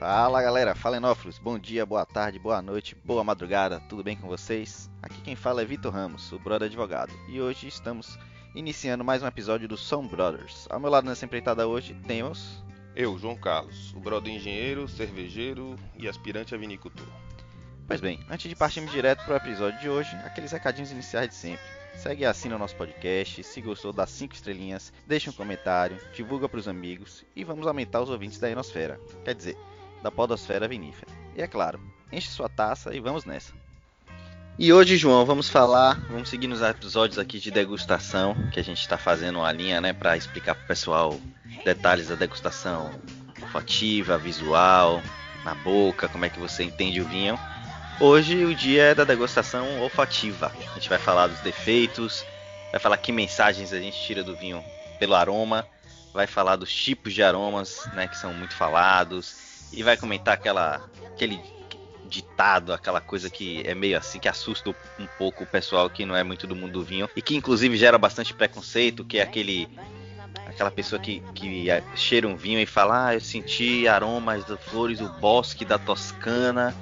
Fala galera, Falenófilos, bom dia, boa tarde, boa noite, boa madrugada, tudo bem com vocês? Aqui quem fala é Vitor Ramos, o brother advogado, e hoje estamos iniciando mais um episódio do Som Brothers. Ao meu lado nessa empreitada hoje temos. Eu, João Carlos, o brother engenheiro, cervejeiro e aspirante a vinicultor. Pois bem, antes de partirmos direto para o episódio de hoje, aqueles recadinhos iniciais de sempre. Segue e assina o nosso podcast, se gostou dá 5 estrelinhas, deixa um comentário, divulga para os amigos e vamos aumentar os ouvintes da Enosfera. Quer dizer, da podosfera vinífera. E é claro, enche sua taça e vamos nessa. E hoje, João, vamos falar, vamos seguir nos episódios aqui de degustação, que a gente está fazendo uma linha, né, para explicar para o pessoal detalhes da degustação olfativa, visual, na boca, como é que você entende o vinho. Hoje o dia é da degustação olfativa. A gente vai falar dos defeitos, vai falar que mensagens a gente tira do vinho pelo aroma, vai falar dos tipos de aromas, né, que são muito falados, e vai comentar aquela aquele ditado, aquela coisa que é meio assim que assusta um pouco o pessoal que não é muito do mundo do vinho e que inclusive gera bastante preconceito, que é aquele aquela pessoa que, que cheira um vinho e fala: "Ah, eu senti aromas das flores do bosque da Toscana."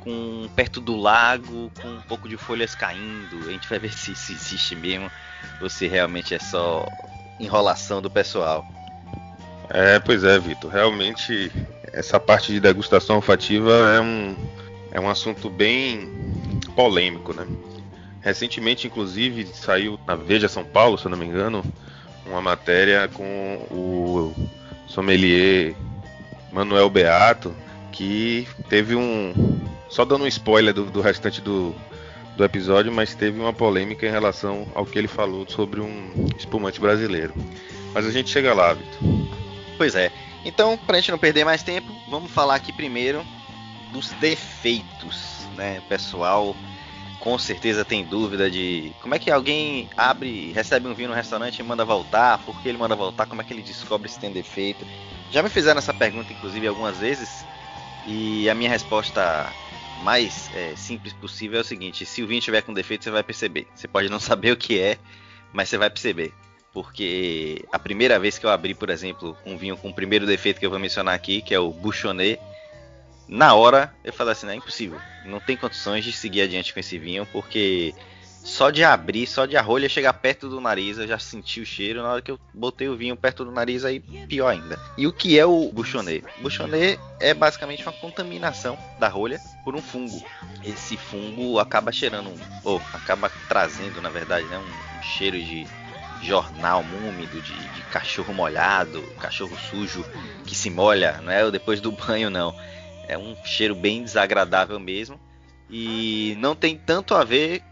Com, perto do lago, com um pouco de folhas caindo. A gente vai ver se, se existe mesmo ou se realmente é só enrolação do pessoal. É, pois é, Vitor. Realmente essa parte de degustação olfativa é um, é um assunto bem polêmico, né? Recentemente, inclusive, saiu na Veja São Paulo, se eu não me engano, uma matéria com o sommelier Manuel Beato, que teve um. Só dando um spoiler do, do restante do, do episódio, mas teve uma polêmica em relação ao que ele falou sobre um espumante brasileiro. Mas a gente chega lá, Vitor. Pois é. Então, para a gente não perder mais tempo, vamos falar aqui primeiro dos defeitos, né? pessoal com certeza tem dúvida de como é que alguém abre, recebe um vinho no restaurante e manda voltar, por que ele manda voltar, como é que ele descobre se tem defeito. Já me fizeram essa pergunta, inclusive, algumas vezes, e a minha resposta mais é, simples possível é o seguinte: se o vinho tiver com defeito, você vai perceber. Você pode não saber o que é, mas você vai perceber porque a primeira vez que eu abri, por exemplo, um vinho com o primeiro defeito que eu vou mencionar aqui, que é o Bouchonnet, na hora eu falei assim, é impossível, não tem condições de seguir adiante com esse vinho, porque só de abrir, só de a rolha chegar perto do nariz, eu já senti o cheiro. Na hora que eu botei o vinho perto do nariz, aí pior ainda. E o que é o Bouchonnet? Bouchonnet é basicamente uma contaminação da rolha por um fungo. Esse fungo acaba cheirando, ou acaba trazendo, na verdade, né, um, um cheiro de jornal úmido, de, de, cachorro molhado, cachorro sujo que se molha, não é depois do banho não. É um cheiro bem desagradável mesmo e não tem tanto a ver,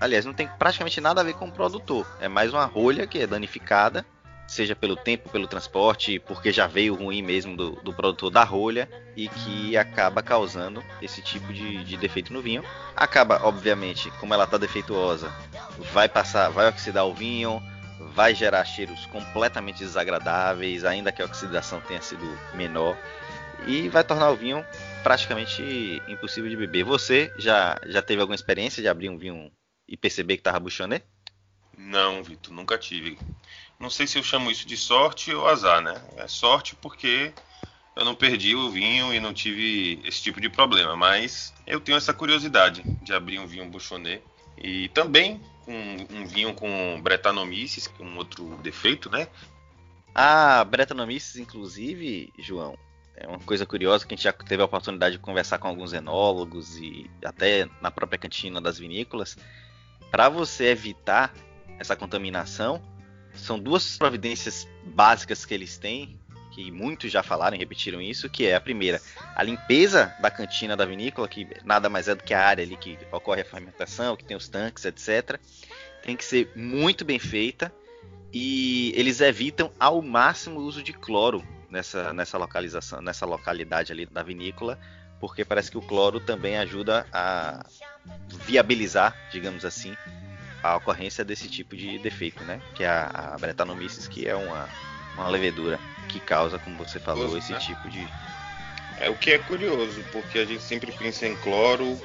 aliás, não tem praticamente nada a ver com o produtor. É mais uma rolha que é danificada, seja pelo tempo, pelo transporte, porque já veio ruim mesmo do, do produtor da rolha e que acaba causando esse tipo de, de defeito no vinho. Acaba, obviamente, como ela está defeituosa, vai passar, vai oxidar o vinho, vai gerar cheiros completamente desagradáveis, ainda que a oxidação tenha sido menor, e vai tornar o vinho praticamente impossível de beber. Você já, já teve alguma experiência de abrir um vinho e perceber que estava buchoné? Não, Vitor, nunca tive. Não sei se eu chamo isso de sorte ou azar, né? É sorte porque eu não perdi o vinho e não tive esse tipo de problema, mas eu tenho essa curiosidade de abrir um vinho buchoné e também um, um vinho com Brettanomyces, que é um outro defeito, né? Ah, Brettanomyces, inclusive, João, é uma coisa curiosa que a gente já teve a oportunidade de conversar com alguns enólogos e até na própria cantina das vinícolas. Para você evitar essa contaminação, são duas providências básicas que eles têm que muitos já falaram e repetiram isso, que é a primeira, a limpeza da cantina da vinícola, que nada mais é do que a área ali que ocorre a fermentação, que tem os tanques, etc. Tem que ser muito bem feita e eles evitam ao máximo o uso de cloro nessa, nessa localização, nessa localidade ali da vinícola, porque parece que o cloro também ajuda a viabilizar, digamos assim, a ocorrência desse tipo de defeito, né? Que é a, a Brettanomyces, que é uma, uma levedura. que causa, como você falou, esse né? tipo de. É o que é curioso, porque a gente sempre pensa em cloro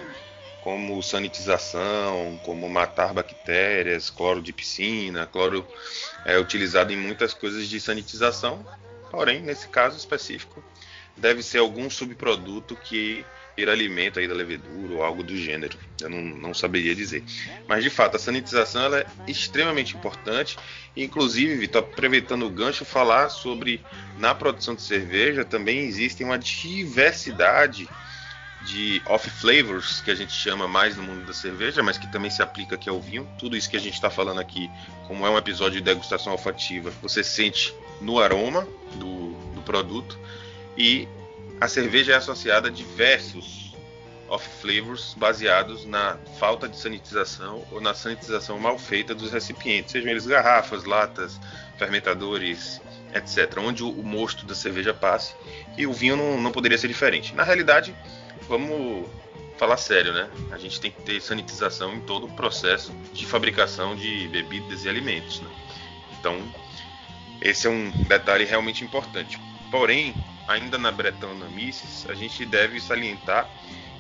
como sanitização, como matar bactérias, cloro de piscina, cloro é utilizado em muitas coisas de sanitização, porém, nesse caso específico, deve ser algum subproduto que ir alimento aí da levedura ou algo do gênero. Eu não, não saberia dizer. Mas de fato, a sanitização é extremamente importante. Inclusive, Vitor, aproveitando o gancho, falar sobre na produção de cerveja também existe uma diversidade de off flavors que a gente chama mais no mundo da cerveja, mas que também se aplica aqui ao vinho. Tudo isso que a gente está falando aqui, como é um episódio de degustação olfativa, você sente no aroma do, do produto e a cerveja é associada a diversos off flavors baseados na falta de sanitização ou na sanitização mal feita dos recipientes, sejam eles garrafas, latas, fermentadores, etc., onde o, o mosto da cerveja passe. E o vinho não, não poderia ser diferente. Na realidade, vamos falar sério, né? A gente tem que ter sanitização em todo o processo de fabricação de bebidas e alimentos. Né? Então, esse é um detalhe realmente importante. Porém, ainda na Bretana Misses, a gente deve salientar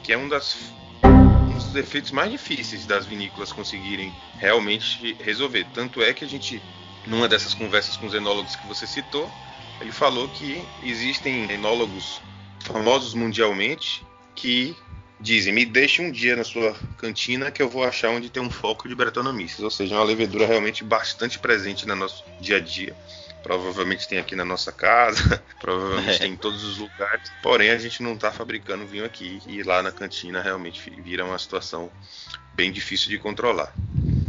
que é um, das, um dos efeitos mais difíceis das vinícolas conseguirem realmente resolver. Tanto é que a gente, numa dessas conversas com os enólogos que você citou, ele falou que existem enólogos famosos mundialmente que dizem: me deixe um dia na sua cantina que eu vou achar onde tem um foco de Brettanomyces, ou seja, uma levedura realmente bastante presente no nosso dia a dia. Provavelmente tem aqui na nossa casa, provavelmente é. tem em todos os lugares. Porém, a gente não está fabricando vinho aqui e lá na cantina realmente vira uma situação bem difícil de controlar.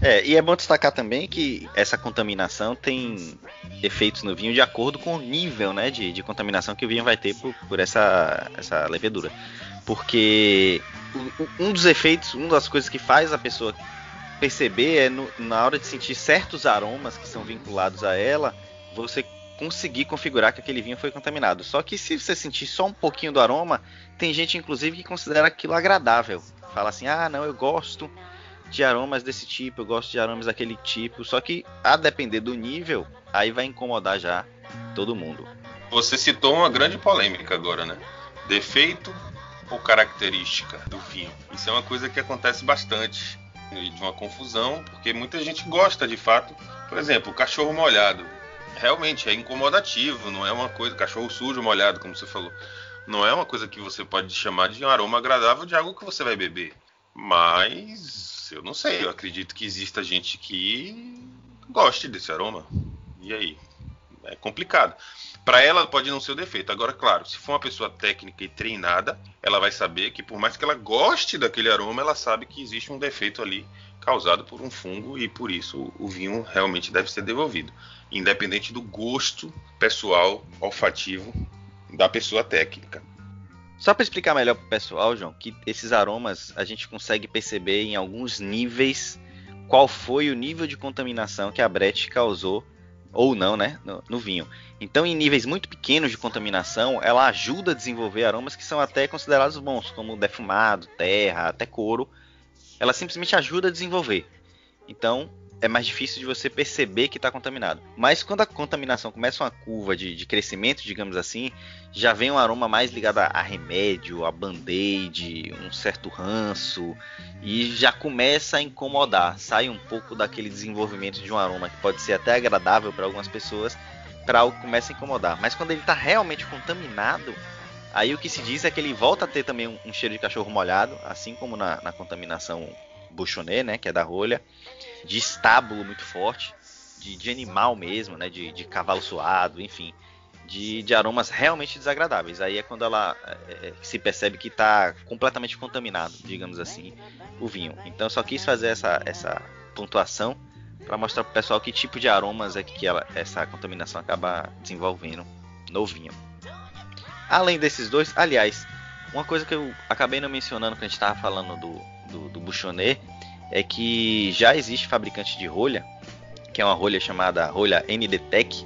É, e é bom destacar também que essa contaminação tem efeitos no vinho de acordo com o nível né, de, de contaminação que o vinho vai ter por, por essa, essa levedura. Porque um dos efeitos, uma das coisas que faz a pessoa perceber é no, na hora de sentir certos aromas que são vinculados a ela, você conseguir configurar que aquele vinho foi contaminado. Só que se você sentir só um pouquinho do aroma, tem gente inclusive que considera aquilo agradável. Fala assim: "Ah, não, eu gosto de aromas desse tipo, eu gosto de aromas daquele tipo". Só que a depender do nível, aí vai incomodar já todo mundo. Você citou uma grande polêmica agora, né? Defeito ou característica do vinho. Isso é uma coisa que acontece bastante de uma confusão, porque muita gente gosta de fato. Por exemplo, o cachorro molhado. Realmente é incomodativo, não é uma coisa, cachorro sujo molhado, como você falou. Não é uma coisa que você pode chamar de um aroma agradável de algo que você vai beber. Mas eu não sei, eu acredito que exista gente que goste desse aroma. E aí? É complicado. Para ela pode não ser o defeito. Agora, claro, se for uma pessoa técnica e treinada, ela vai saber que por mais que ela goste daquele aroma, ela sabe que existe um defeito ali causado por um fungo e por isso o vinho realmente deve ser devolvido, independente do gosto pessoal olfativo da pessoa técnica. Só para explicar melhor para o pessoal, João, que esses aromas a gente consegue perceber em alguns níveis qual foi o nível de contaminação que a Brett causou ou não, né, no, no, vinho. Então, em níveis muito pequenos de contaminação, ela ajuda a desenvolver aromas que são até considerados bons, como defumado, terra, até couro. Ela simplesmente ajuda a desenvolver. Então, é mais difícil de você perceber que está contaminado. Mas quando a contaminação começa uma curva de, de, crescimento, digamos assim, já vem um aroma mais ligado a, a remédio, a band-aid, um certo ranço, e já começa a incomodar. Sai um pouco daquele desenvolvimento de um aroma que pode ser até agradável para algumas pessoas, para algo que começa a incomodar. Mas quando ele está realmente contaminado, aí o que se diz é que ele volta a ter também um, um cheiro de cachorro molhado, assim como na, na contaminação Bouchonnet, né, que é da rolha, de estábulo muito forte, de, de animal mesmo, né, de, de cavalo suado, enfim, de, de, aromas realmente desagradáveis. Aí é quando ela é, é se percebe que está completamente contaminado, digamos assim, o vinho. Então eu só quis fazer essa, essa pontuação para mostrar para o pessoal que tipo de aromas é que ela, essa contaminação acaba desenvolvendo no vinho. Além desses dois, aliás, uma coisa que eu acabei não mencionando quando a gente estava falando do, do, do é que já existe fabricante de rolha, que é uma rolha chamada rolha NDTech,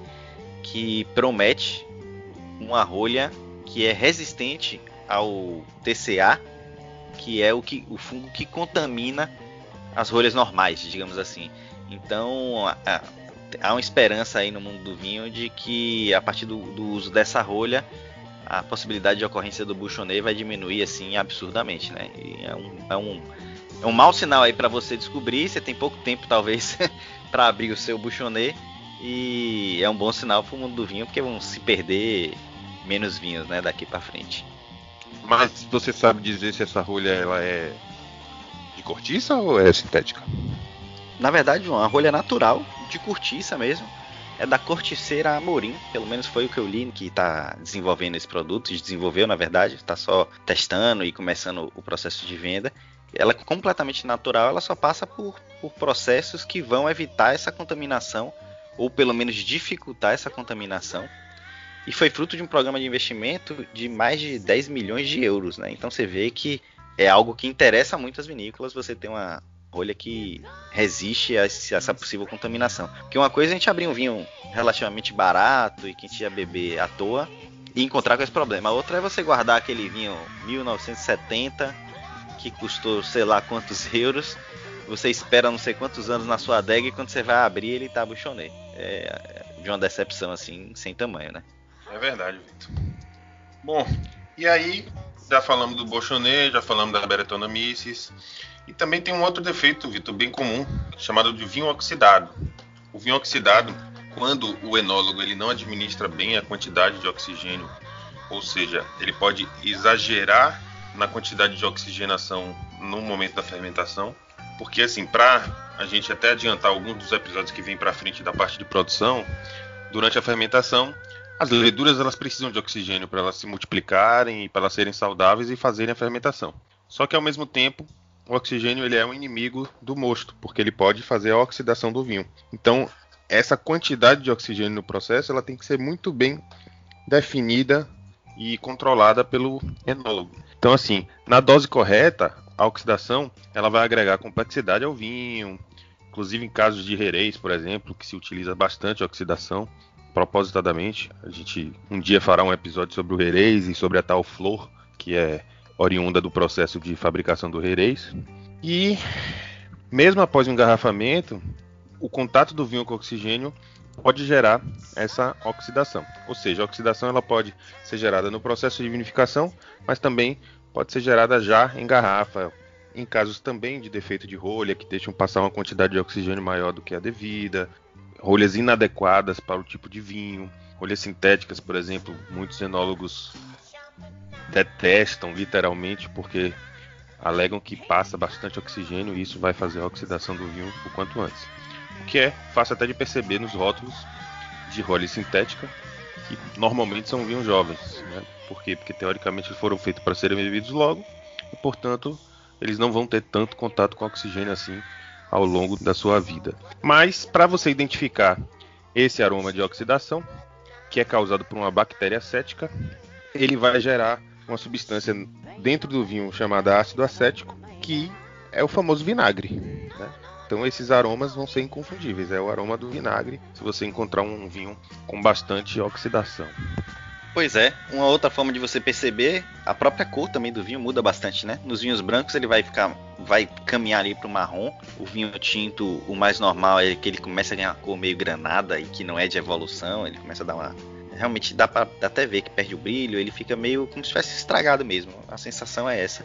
que promete uma rolha que é resistente ao TCA, que é o, que, o fungo que contamina as rolhas normais, digamos assim. Então, há uma esperança aí no mundo do vinho de que a partir do, do uso dessa rolha a possibilidade de ocorrência do buchonê vai diminuir assim absurdamente, né? E é um, é um, é um mau sinal aí para você descobrir. Você tem pouco tempo talvez para abrir o seu buchonê e é um bom sinal para o mundo do vinho porque vão se perder menos vinhos, né, daqui para frente. Mas você sabe dizer se essa rolha ela é de cortiça ou é sintética? Na verdade, uma rolha natural, de cortiça mesmo. É da corticeira Amorim, pelo menos foi o que eu li que está desenvolvendo esse produto, desenvolveu na verdade, está só testando e começando o processo de venda. Ela é completamente natural, ela só passa por, por processos que vão evitar essa contaminação, ou pelo menos dificultar essa contaminação. E foi fruto de um programa de investimento de mais de 10 milhões de euros, né? Então você vê que é algo que interessa muito as vinícolas, você ter uma rolha que resiste a, essa possível contaminação. Porque uma coisa é a gente abrir um vinho relativamente barato e que a gente ia beber à toa e encontrar com esse problema. A outra é você guardar aquele vinho 1970 que custou sei lá quantos euros. Você espera não sei quantos anos na sua adega e quando você vai abrir ele tá buchonê. É, é de uma decepção assim, sem tamanho, né? É verdade, Vitor. Bom, e aí já falamos do Bolchonê, já falamos da Beretona Missis. E também tem um outro defeito, Vitor, bem comum, chamado de vinho oxidado. O vinho oxidado, quando o enólogo ele não administra bem a quantidade de oxigênio, ou seja, ele pode exagerar na quantidade de oxigenação no momento da fermentação, porque assim, para a gente até adiantar alguns dos episódios que vem para frente da parte de produção, durante a fermentação as leveduras elas precisam de oxigênio para elas se multiplicarem e para elas serem saudáveis e fazerem a fermentação. Só que ao mesmo tempo, o oxigênio ele é um inimigo do mosto, porque ele pode fazer a oxidação do vinho. Então, essa quantidade de oxigênio no processo ela tem que ser muito bem definida e controlada pelo enólogo. Então, assim, na dose correta, a oxidação ela vai agregar complexidade ao vinho, inclusive em casos de herês, por exemplo, que se utiliza bastante oxidação propositadamente. A gente um dia fará um episódio sobre o Herês e sobre a tal flor, que é oriunda do processo de fabricação do Herês. E mesmo após o engarrafamento, o contato do vinho com o oxigênio pode gerar essa oxidação. Ou seja, a oxidação ela pode ser gerada no processo de vinificação, mas também pode ser gerada já em garrafa, em casos também de defeito de rolha, que deixam passar uma quantidade de oxigênio maior do que a devida, rolhas inadequadas para o tipo de vinho, rolhas sintéticas, por exemplo, muitos enólogos detestam literalmente porque alegam que passa bastante oxigênio e isso vai fazer a oxidação do vinho o quanto antes. O que é fácil até de perceber nos rótulos de rolha sintética, que normalmente são vinhos jovens. Né? Por quê? Porque teoricamente eles foram feitos para serem bebidos logo e, portanto, eles não vão ter tanto contato com oxigênio assim ao longo da sua vida. Mas para você identificar esse aroma de oxidação, que é causado por uma bactéria acética, ele vai gerar uma substância dentro do vinho chamada ácido acético, que é o famoso vinagre. Né? Então esses aromas vão ser inconfundíveis. É o aroma do vinagre se você encontrar um vinho com bastante oxidação. Pois é, uma outra forma de você perceber, a própria cor também do vinho muda bastante, né? Nos vinhos brancos ele vai ficar, vai caminhar ali pro marrom. O vinho tinto, o mais normal é que ele começa a ganhar uma cor meio granada e que não é de evolução, ele começa a dar uma realmente dá para até ver que perde o brilho, ele fica meio como se tivesse estragado mesmo. A sensação é essa.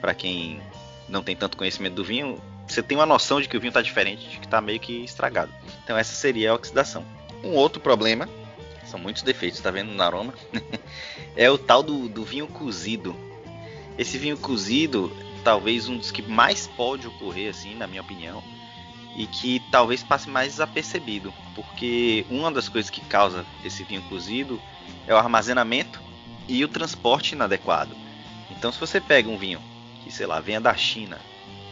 Para quem não tem tanto conhecimento do vinho, você tem uma noção de que o vinho está diferente, de que está meio que estragado. Então essa seria a oxidação. Um outro problema são muitos defeitos, tá vendo no aroma? é o tal do, do vinho cozido. Esse vinho cozido, talvez um dos que mais pode ocorrer, assim, na minha opinião, e que talvez passe mais desapercebido, porque uma das coisas que causa esse vinho cozido é o armazenamento e o transporte inadequado. Então, se você pega um vinho que, sei lá, venha da China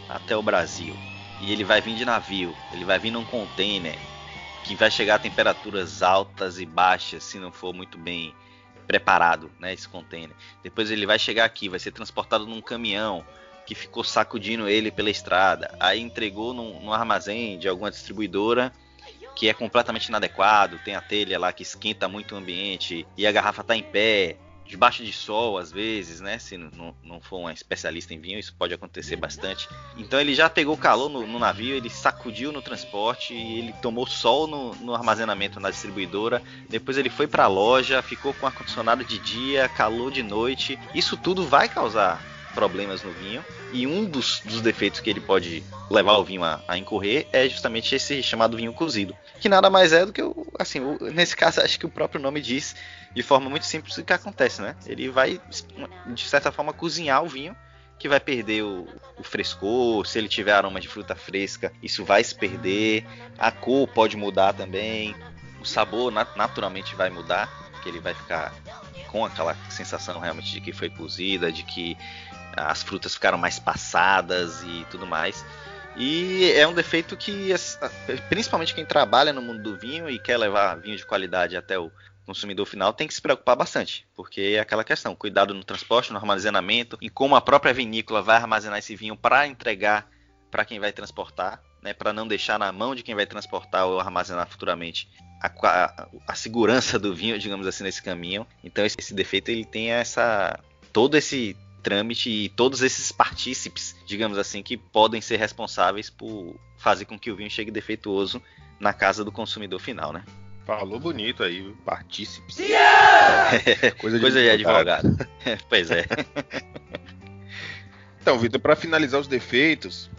até o Brasil e ele vai vir de navio, ele vai vir num container que vai chegar a temperaturas altas e baixas se não for muito bem preparado, né, esse container. Depois ele vai chegar aqui, vai ser transportado num caminhão que ficou sacudindo ele pela estrada, aí entregou num, num armazém de alguma distribuidora que é completamente inadequado, tem a telha lá que esquenta muito o ambiente e a garrafa está em pé debaixo de sol, às vezes, né? Se não, não for um especialista em vinho, isso pode acontecer bastante. Então ele já pegou calor no, no navio, ele sacudiu no transporte, ele tomou sol no, no armazenamento na distribuidora, depois ele foi para a loja, ficou com ar-condicionado de dia, calor de noite. Isso tudo vai causar problemas no vinho. E um dos, dos defeitos que ele pode levar o vinho a, a, incorrer é justamente esse chamado vinho cozido. Que nada mais é do que, o, assim, o, nesse caso, acho que o próprio nome diz de forma muito simples o que acontece, né? Ele vai, de certa forma, cozinhar o vinho que vai perder o, o, frescor, se ele tiver aroma de fruta fresca, isso vai se perder, a cor pode mudar também, o sabor nat naturalmente vai mudar, porque ele vai ficar com aquela sensação realmente de que foi cozida, de que as frutas ficaram mais passadas e tudo mais. E é um defeito que, principalmente quem trabalha no mundo do vinho e quer levar vinho de qualidade até o consumidor final, tem que se preocupar bastante. Porque é aquela questão: cuidado no transporte, no armazenamento e como a própria vinícola vai armazenar esse vinho para entregar para quem vai transportar, né, para não deixar na mão de quem vai transportar ou armazenar futuramente a, a, a, segurança do vinho, digamos assim, nesse caminho. Então esse, esse defeito ele tem essa todo esse trâmite e todos esses partícipes, digamos assim, que podem ser responsáveis por fazer com que o vinho chegue defeituoso na casa do consumidor final, né? Falou bonito aí, partícipes. Yeah! Coisa de Coisa advogado. De advogado. pois é. então, Vitor, para finalizar os defeitos,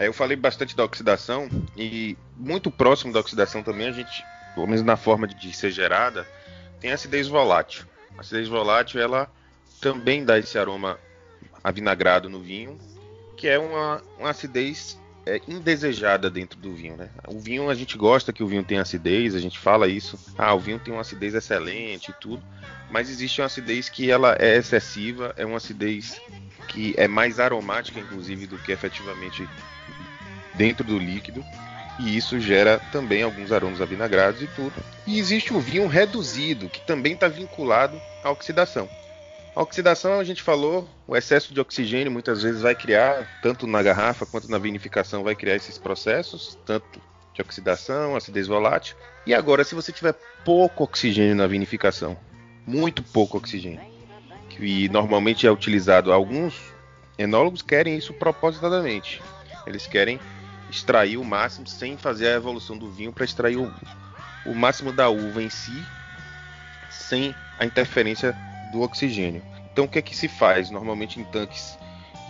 aí eu falei bastante da oxidação e muito próximo da oxidação também a gente, pelo menos na forma de ser gerada, tem a acidez volátil. A acidez volátil ela também dá esse aroma avinagrado no vinho, que é uma, uma acidez é, indesejada dentro do vinho, né? O vinho a gente gosta que o vinho tenha acidez, a gente fala isso. Ah, o vinho tem uma acidez excelente e tudo, mas existe uma acidez que ela é excessiva, é uma acidez que é mais aromática, inclusive, do que efetivamente dentro do líquido. E isso gera também alguns aromas avinagrados e tudo. E existe o vinho reduzido, que também está vinculado à oxidação. A oxidação, a gente falou, o excesso de oxigênio muitas vezes vai criar, tanto na garrafa quanto na vinificação, vai criar esses processos, tanto de oxidação, acidez volátil. E agora, se você tiver pouco oxigênio na vinificação, muito pouco oxigênio, que normalmente é utilizado, alguns enólogos querem isso propositadamente. Eles querem extrair o máximo sem fazer a evolução do vinho para extrair o, o máximo da uva em si, sem a interferência do oxigênio. Então o que é que se faz? Normalmente em tanques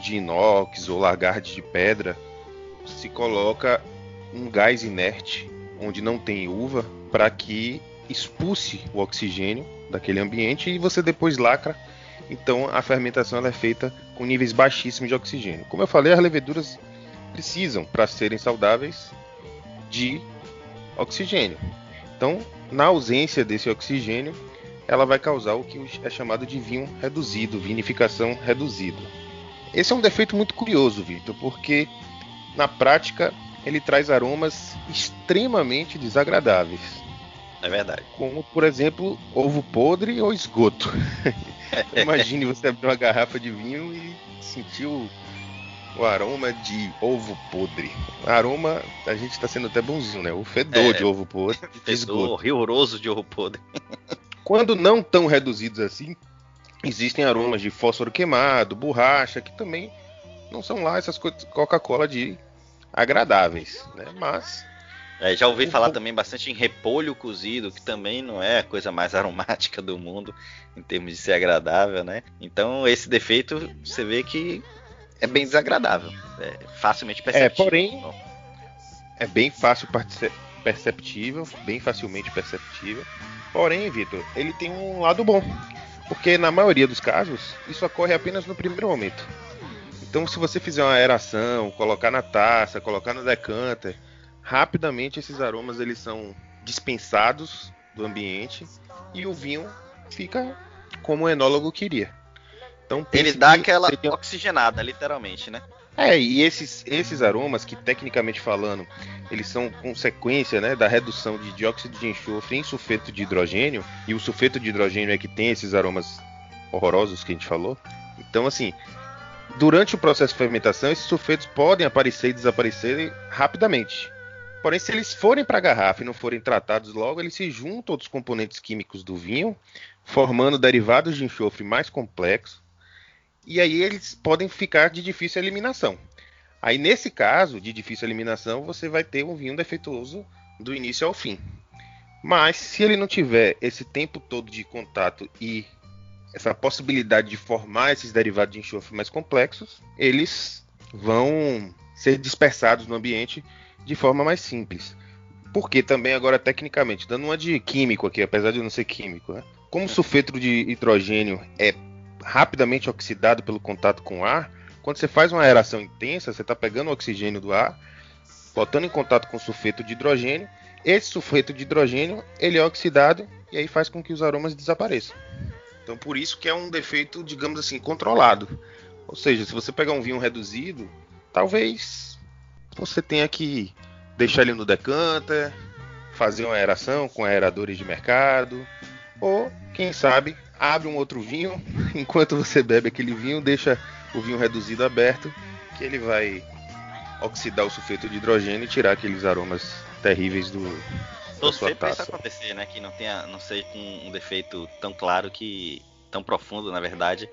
de inox ou lagardes de pedra se coloca um gás inerte onde não tem uva para que expulse o oxigênio daquele ambiente e você depois lacra. Então a fermentação é feita com níveis baixíssimos de oxigênio. Como eu falei, as leveduras precisam para serem saudáveis de oxigênio. Então, na ausência desse oxigênio, ela vai causar o que é chamado de vinho reduzido, vinificação reduzida. Esse é um defeito muito curioso, Vitor, porque na prática ele traz aromas extremamente desagradáveis. É verdade. Como, por exemplo, ovo podre ou esgoto. Imagine você abrir uma garrafa de vinho e sentir o, o aroma de ovo podre. Aroma, a gente está sendo até bonzinho, né? O fedor é, de ovo podre. De fedor esgoto. horroroso de ovo podre. Quando não tão reduzidos assim, existem aromas de fósforo queimado, borracha, que também não são lá essas coisas Coca-Cola de agradáveis, né? Mas é, já ouvi falar também bastante em repolho cozido, que também não é a coisa mais aromática do mundo em termos de ser agradável, né? Então esse defeito você vê que é bem desagradável, é facilmente perceptível. É, porém é bem fácil perceptível, bem facilmente perceptível. Porém, Vitor, ele tem um lado bom, porque na maioria dos casos isso ocorre apenas no primeiro momento. Então, se você fizer uma aeração, colocar na taça, colocar no decanter, rapidamente esses aromas eles são dispensados do ambiente e o vinho fica como o enólogo queria. Então, ele dá aquela seria... oxigenada, literalmente, né? É, e esses, esses aromas que, tecnicamente falando, eles são consequência né, da redução de dióxido de enxofre em sulfeto de hidrogênio, e o sulfeto de hidrogênio é que tem esses aromas horrorosos que a gente falou. Então, assim, durante o processo de fermentação, esses sulfetos podem aparecer e desaparecer rapidamente. Porém, se eles forem para a garrafa e não forem tratados logo, eles se juntam aos componentes químicos do vinho, formando derivados de enxofre mais complexos, e aí eles podem ficar de difícil eliminação. Aí, nesse caso de difícil eliminação, você vai ter um vinho defeituoso do início ao fim. Mas, se ele não tiver esse tempo todo de contato e essa possibilidade de formar esses derivados de enxofre mais complexos, eles vão ser dispersados no ambiente de forma mais simples. Porque também agora tecnicamente, dando uma de químico aqui, apesar de eu não ser químico, né? Como o sulfeto de hidrogênio é rapidamente oxidado pelo contato com o ar, quando você faz uma aeração intensa, você está pegando o oxigênio do ar, botando em contato com o sulfeto de hidrogênio. Esse sulfeto de hidrogênio ele é oxidado e aí faz com que os aromas desapareçam. Então por isso que é um defeito, digamos assim, controlado. Ou seja, se você pegar um vinho reduzido, talvez você tenha que deixar ele no decanter, fazer uma aeração com aeradores de mercado, ou quem sabe abre um outro vinho, enquanto você bebe aquele vinho, deixa o vinho reduzido aberto, que ele vai oxidar o sulfeto de hidrogênio e tirar aqueles aromas terríveis do da sua taça. isso acontecer, né? Que não tenha, não seja com um defeito tão claro que tão profundo, na verdade,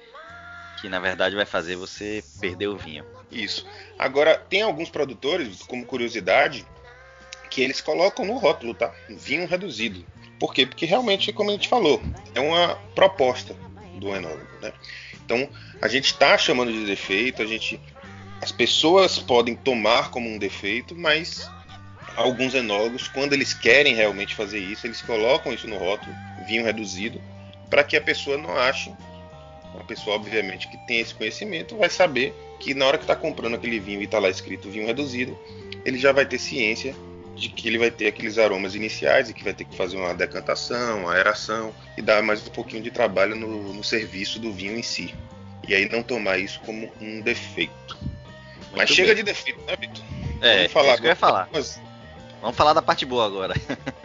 que na verdade vai fazer você perder o vinho. Isso. Agora tem alguns produtores, como curiosidade, que eles colocam no rótulo, tá? Vinho reduzido. Por quê? Porque realmente, como a gente falou, é uma proposta do enólogo, né? Então, a gente está chamando de defeito, a gente, as pessoas podem tomar como um defeito, mas alguns enólogos, quando eles querem realmente fazer isso, eles colocam isso no rótulo, vinho reduzido, para que a pessoa não ache, uma pessoa obviamente que tem esse conhecimento vai saber que na hora que está comprando aquele vinho e está lá escrito vinho reduzido, ele já vai ter ciência de que ele vai ter aqueles aromas iniciais e que vai ter que fazer uma decantação, uma aeração e dar mais um pouquinho de trabalho no, no serviço do vinho em si. E aí não tomar isso como um defeito. Muito Mas chega de defeito, né, Vitor? É, Vamos falar é isso que eu ia falar. Vamos falar da parte boa agora.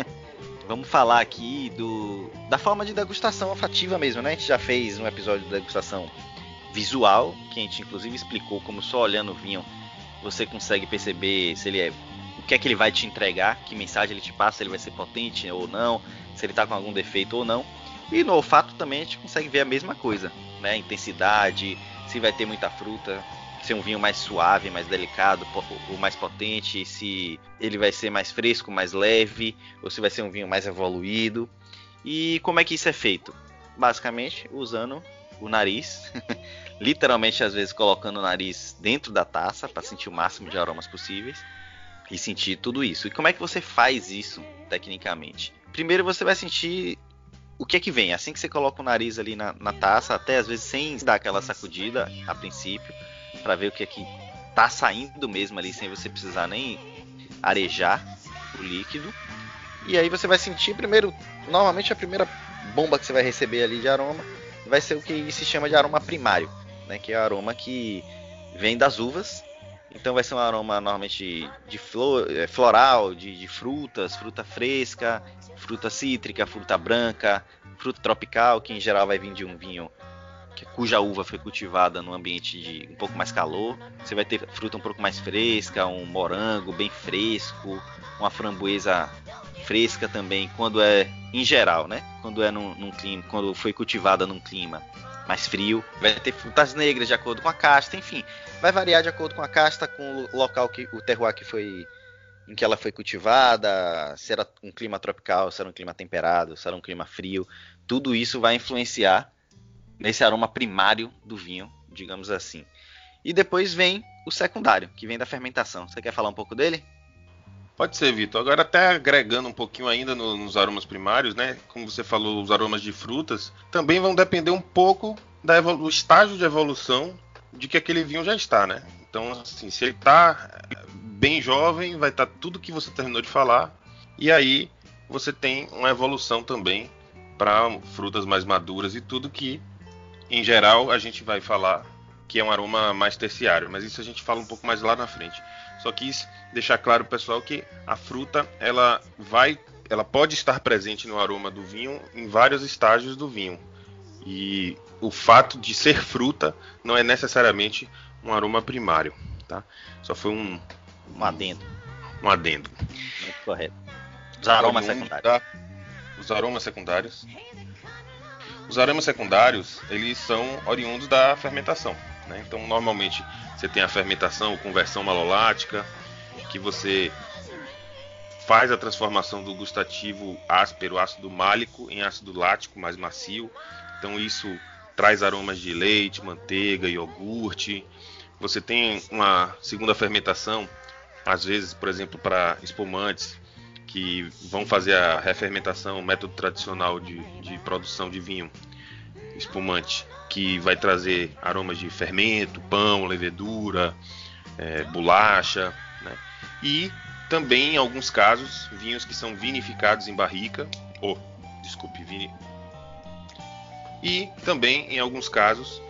Vamos falar aqui do da forma de degustação olfativa mesmo, né? A gente já fez um episódio de degustação visual, que a gente inclusive explicou como só olhando o vinho você consegue perceber se ele é que é que ele vai te entregar, que mensagem ele te passa, se ele vai ser potente ou não, se ele está com algum defeito ou não. E no olfato também a gente consegue ver a mesma coisa, né? Intensidade, se vai ter muita fruta, ser um vinho mais suave, mais delicado, ou mais potente, se ele vai ser mais fresco, mais leve, ou se vai ser um vinho mais evoluído. E como é que isso é feito? Basicamente usando o nariz, literalmente às vezes colocando o nariz dentro da taça para sentir o máximo de aromas possíveis e sentir tudo isso. E como é que você faz isso tecnicamente? Primeiro você vai sentir o que é que vem. Assim que você coloca o nariz ali na, na taça, até às vezes sem dar aquela sacudida a princípio, para ver o que é que tá saindo mesmo ali, sem você precisar nem arejar o líquido. E aí você vai sentir primeiro, normalmente a primeira bomba que você vai receber ali de aroma vai ser o que se chama de aroma primário, né? Que é o aroma que vem das uvas então vai ser um aroma normalmente de flor, é, floral, de, de, frutas, fruta fresca, fruta cítrica, fruta branca, fruta tropical, que em geral vai vir de um vinho cuja uva foi cultivada num ambiente de um pouco mais calor. Você vai ter fruta um pouco mais fresca, um morango bem fresco, uma framboesa fresca também, quando é em geral, né? Quando é num, num clima, quando foi cultivada num clima mais frio. Vai ter frutas negras de acordo com a casta, enfim, vai variar de acordo com a casta, com o local que o terroir que foi em que ela foi cultivada, se era um clima tropical, se era um clima temperado, se era um clima frio, tudo isso vai influenciar nesse aroma primário do vinho, digamos assim. E depois vem o secundário, que vem da fermentação. Você quer falar um pouco dele? Pode ser, Vitor. Agora até agregando um pouquinho ainda no, nos aromas primários, né? Como você falou, os aromas de frutas também vão depender um pouco da do estágio de evolução de que aquele vinho já está, né? Então, assim, se ele está bem jovem, vai estar tá tudo que você terminou de falar, e aí você tem uma evolução também para frutas mais maduras e tudo que, em geral, a gente vai falar que é um aroma mais terciário, mas isso a gente fala um pouco mais lá na frente. Só quis deixar claro, pessoal, que a fruta ela vai, ela pode estar presente no aroma do vinho em vários estágios do vinho. E o fato de ser fruta não é necessariamente um aroma primário, tá? Só foi um um adendo. um adendo. Muito correto. Os aromas secundários. Da, os aromas secundários. Os aromas secundários, eles são oriundos da fermentação. Né? Então, normalmente, você tem a fermentação conversão malolática, que você faz a transformação do gustativo áspero, ácido málico, em ácido lático mais macio. Então, isso traz aromas de leite, manteiga, iogurte. Você tem uma segunda fermentação, às vezes, por exemplo, para espumantes, que vão fazer a refermentação, o método tradicional de, de produção de vinho espumante, que vai trazer aromas de fermento, pão, levedura, é, bolacha, né? e também em alguns casos vinhos que são vinificados em barrica, ou oh, desculpe, vini... e também em alguns casos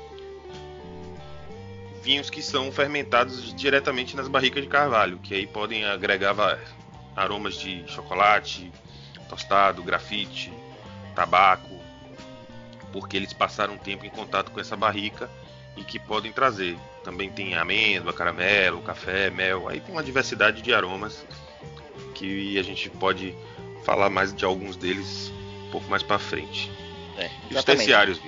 vinhos que são fermentados diretamente nas barricas de carvalho, que aí podem agregar aromas de chocolate, tostado, grafite, tabaco, porque eles passaram tempo em contato com essa barrica e que podem trazer. Também tem amêndoa, caramelo, café, mel, aí tem uma diversidade de aromas que a gente pode falar mais de alguns deles um pouco mais para frente. É, e os terciários,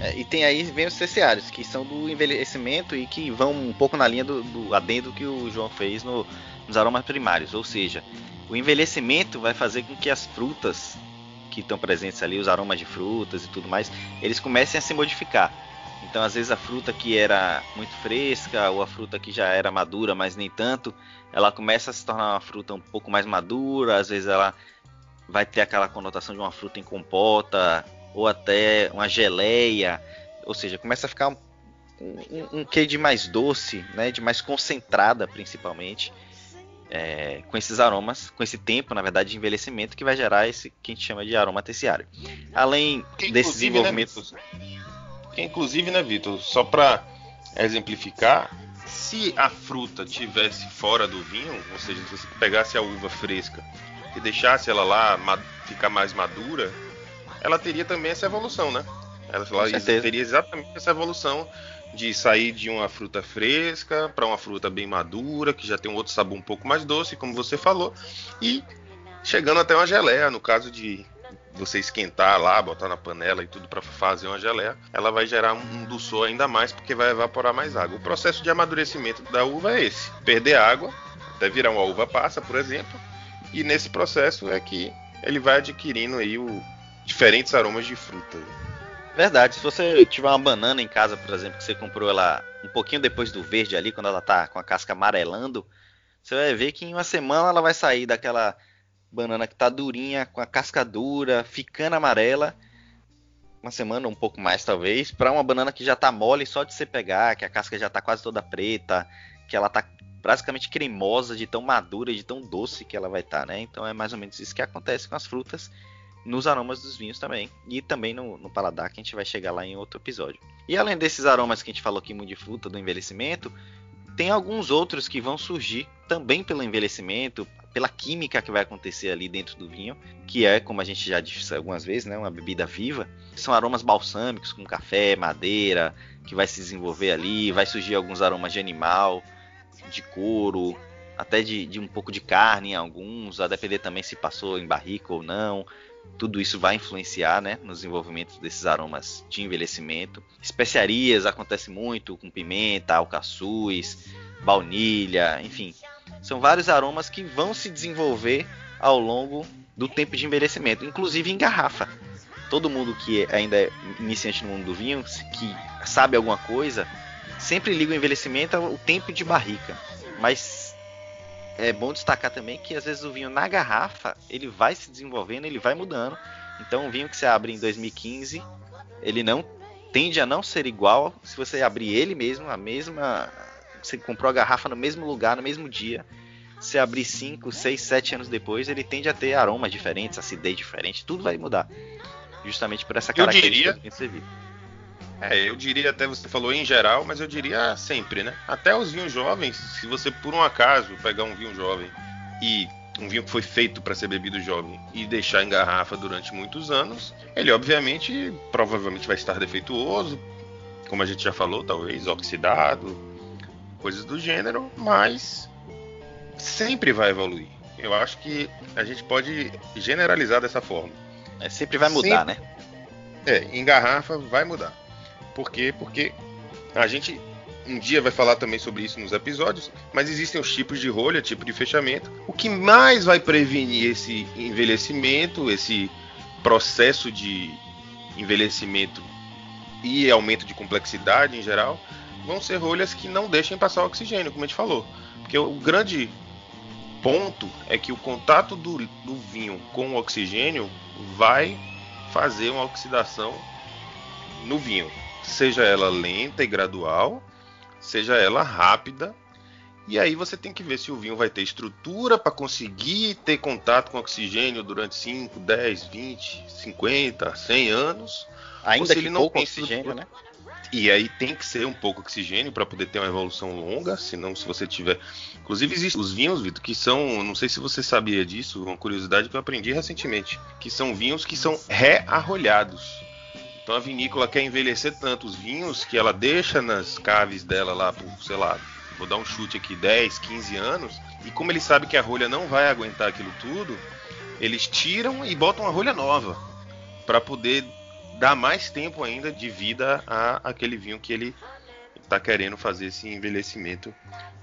é, e tem aí vem os terciários, que são do envelhecimento e que vão um pouco na linha do, do adendo que o João fez no, nos aromas primários. Ou seja, o envelhecimento vai fazer com que as frutas que estão presentes ali, os aromas de frutas e tudo mais, eles comecem a se modificar. Então, às vezes, a fruta que era muito fresca ou a fruta que já era madura, mas nem tanto, ela começa a se tornar uma fruta um pouco mais madura. Às vezes, ela vai ter aquela conotação de uma fruta em compota ou até uma geleia. Ou seja, começa a ficar um, um, um quê de mais doce, né, de mais concentrada, principalmente é, com esses aromas, com esse tempo, na verdade, de envelhecimento que vai gerar esse que a gente chama de aroma terciário. Além que, desse né, desenvolvimento. Né, que, inclusive, né, Vitor, só para exemplificar, se a fruta tivesse fora do vinho, ou seja, se você pegasse a uva fresca e deixasse ela lá ficar mais madura, ela teria também essa evolução, né? Ela, ela teria exatamente essa evolução de sair de uma fruta fresca para uma fruta bem madura, que já tem um outro sabor um pouco mais doce, como você falou, e chegando até uma geleia, no caso de você esquentar lá, botar na panela e tudo para fazer uma geleia, ela vai gerar um dulçor ainda mais porque vai evaporar mais água. O processo de amadurecimento da uva é esse: perder água até virar uma uva passa, por exemplo, e nesse processo é que ele vai adquirindo aí o diferentes aromas de fruta. Verdade, se você tiver uma banana em casa, por exemplo, que você comprou ela um pouquinho depois do verde ali, quando ela tá com a casca amarelando, você vai ver que em uma semana ela vai sair daquela banana que tá durinha, com a casca dura, ficando amarela, uma semana um pouco mais talvez, para uma banana que já tá mole só de você pegar, que a casca já tá quase toda preta, que ela tá praticamente cremosa de tão madura, de tão doce que ela vai estar, tá, né? Então é mais ou menos isso que acontece com as frutas nos aromas dos vinhos também. E também no, no, paladar, que a gente vai chegar lá em outro episódio. E além desses aromas que a gente falou aqui muito de fruta, do envelhecimento, tem alguns outros que vão surgir também pelo envelhecimento, pela química que vai acontecer ali dentro do vinho, que é, como a gente já disse algumas vezes, né, uma bebida viva. São aromas balsâmicos, como café, madeira, que vai se desenvolver ali, vai surgir alguns aromas de animal, de couro, até de, de um pouco de carne em alguns, a depender também se passou em barrica ou não tudo isso vai influenciar né, no desenvolvimento desses aromas de envelhecimento. Especiarias acontece muito com pimenta, alcaçuz, baunilha, enfim. São vários aromas que vão se desenvolver ao longo do tempo de envelhecimento, inclusive em garrafa. Todo mundo que ainda é iniciante no mundo do vinho, que sabe alguma coisa, sempre liga o envelhecimento ao tempo de barrica. Mas é bom destacar também que às vezes o vinho na garrafa ele vai se desenvolvendo, ele vai mudando. Então, o vinho que você abre em 2015, ele não tende a não ser igual se você abrir ele mesmo, a mesma. Você comprou a garrafa no mesmo lugar, no mesmo dia. Se abrir 5, 6, 7 anos depois, ele tende a ter aromas diferentes, acidez diferente, tudo vai mudar. Justamente por essa característica que você viu. É, eu diria até você falou em geral, mas eu diria sempre, né? Até os vinhos jovens, se você por um acaso pegar um vinho jovem e um vinho que foi feito para ser bebido jovem e deixar em garrafa durante muitos anos, ele obviamente provavelmente vai estar defeituoso, como a gente já falou, talvez oxidado, coisas do gênero, mas sempre vai evoluir. Eu acho que a gente pode generalizar dessa forma. É, sempre vai mudar, sempre, né? É, em garrafa vai mudar. Por quê? Porque a gente um dia vai falar também sobre isso nos episódios, mas existem os tipos de rolha, tipo de fechamento. O que mais vai prevenir esse envelhecimento, esse processo de envelhecimento e aumento de complexidade em geral, vão ser rolhas que não deixem passar o oxigênio, como a gente falou. Porque o grande ponto é que o contato do, do vinho com o oxigênio vai fazer uma oxidação no vinho, seja ela lenta e gradual, seja ela rápida. E aí você tem que ver se o vinho vai ter estrutura para conseguir ter contato com oxigênio durante 5, 10, 20, 50, 100 anos. Ainda que ele não tem oxigênio, né? E aí tem que ser um pouco oxigênio para poder ter uma evolução longa, senão se você tiver, inclusive existem os vinhos, Vitor, que são, não sei se você sabia disso, uma curiosidade que eu aprendi recentemente, que são vinhos que são rearrolhados. Então a vinícola quer envelhecer tanto os vinhos que ela deixa nas caves dela lá por, sei lá, vou dar um chute aqui, 10, 15 anos, e como ele sabe que a rolha não vai aguentar aquilo tudo, eles tiram e botam a rolha nova para poder dar mais tempo ainda de vida a aquele vinho que ele está querendo fazer esse envelhecimento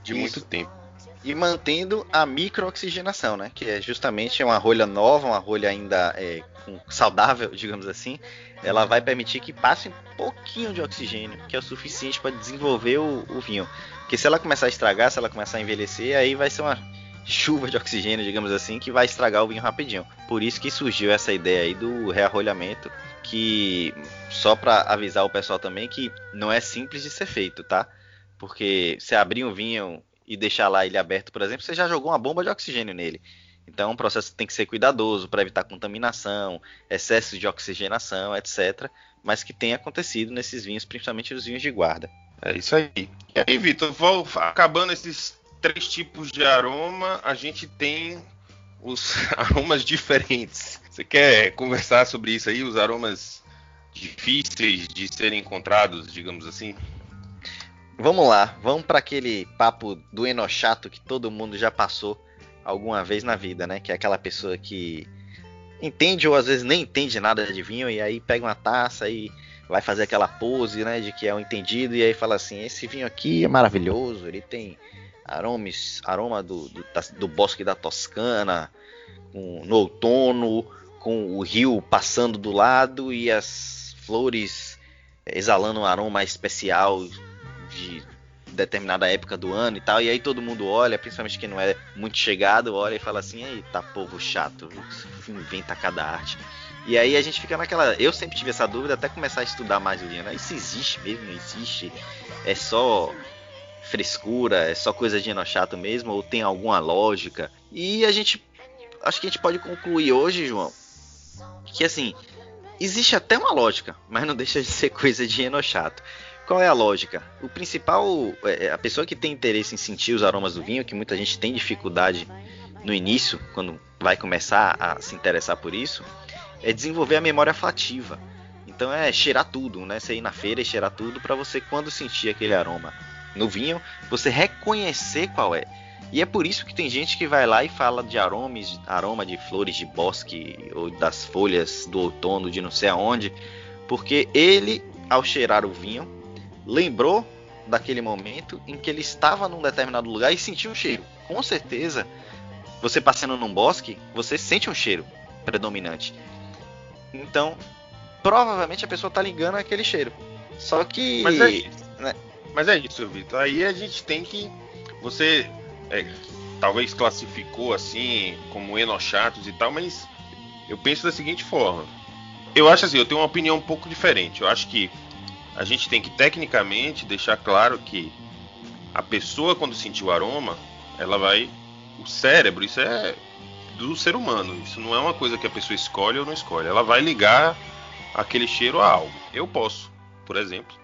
de Isso. muito tempo. E mantendo a microoxigenação, né? Que é justamente uma rolha nova, uma rolha ainda é, saudável, digamos assim. Ela vai permitir que passe um pouquinho de oxigênio, que é o suficiente para desenvolver o, o vinho. Porque se ela começar a estragar, se ela começar a envelhecer, aí vai ser uma chuva de oxigênio, digamos assim, que vai estragar o vinho rapidinho. Por isso que surgiu essa ideia aí do rearrolhamento, que só para avisar o pessoal também que não é simples de ser feito, tá? Porque se abrir um vinho e deixar lá ele aberto, por exemplo, você já jogou uma bomba de oxigênio nele. Então, o processo tem que ser cuidadoso para evitar contaminação, excesso de oxigenação, etc. Mas que tem acontecido nesses vinhos, principalmente os vinhos de guarda. É isso aí. E aí, Vitor, vou acabando esses três tipos de aroma, a gente tem os aromas diferentes. Você quer conversar sobre isso aí, os aromas difíceis de serem encontrados, digamos assim? Vamos lá, vamos para aquele papo do enochato que todo mundo já passou alguma vez na vida, né? Que é aquela pessoa que entende ou às vezes nem entende nada de vinho e aí pega uma taça e vai fazer aquela pose, né, de que é um entendido e aí fala assim: esse vinho aqui é maravilhoso, ele tem aromas, aroma do, do, do bosque da Toscana, com, no outono, com o rio passando do lado e as flores exalando um aroma especial de determinada época do ano e tal. E aí todo mundo olha, principalmente quem não é muito chegado, olha e fala assim: eita, povo chato, inventa cada arte. E aí a gente fica naquela. Eu sempre tive essa dúvida até começar a estudar mais o vinho. Né? Isso existe mesmo? Não existe? É só frescura, é só coisa de enochato mesmo, ou tem alguma lógica? E a gente, acho que a gente pode concluir hoje, João, que assim, existe até uma lógica, mas não deixa de ser coisa de enochato. Qual é a lógica? O principal, é, é, a pessoa que tem interesse em sentir os aromas do vinho, que muita gente tem dificuldade no início, quando vai começar a se interessar por isso, é desenvolver a memória fativa. Então é cheirar tudo, né? Você ir na feira e cheirar tudo para você quando sentir aquele aroma no vinho, você reconhecer qual é. E é por isso que tem gente que vai lá e fala de aromas, aroma de flores de bosque ou das folhas do outono de não sei aonde, porque ele, ao cheirar o vinho, lembrou daquele momento em que ele estava num determinado lugar e sentiu o cheiro. Com certeza, você passando num bosque, você sente um cheiro predominante. Então, provavelmente a pessoa está ligando aquele cheiro. Só que. Mas é, né? Mas é isso, Vitor. Aí a gente tem que. Você é, talvez classificou assim como enochatos e tal, mas eu penso da seguinte forma. Eu acho assim, eu tenho uma opinião um pouco diferente. Eu acho que a gente tem que tecnicamente deixar claro que a pessoa quando sentir o aroma, ela vai o cérebro, isso é do ser humano. Isso não é uma coisa que a pessoa escolhe ou não escolhe. Ela vai ligar aquele cheiro a algo. Eu posso, por exemplo,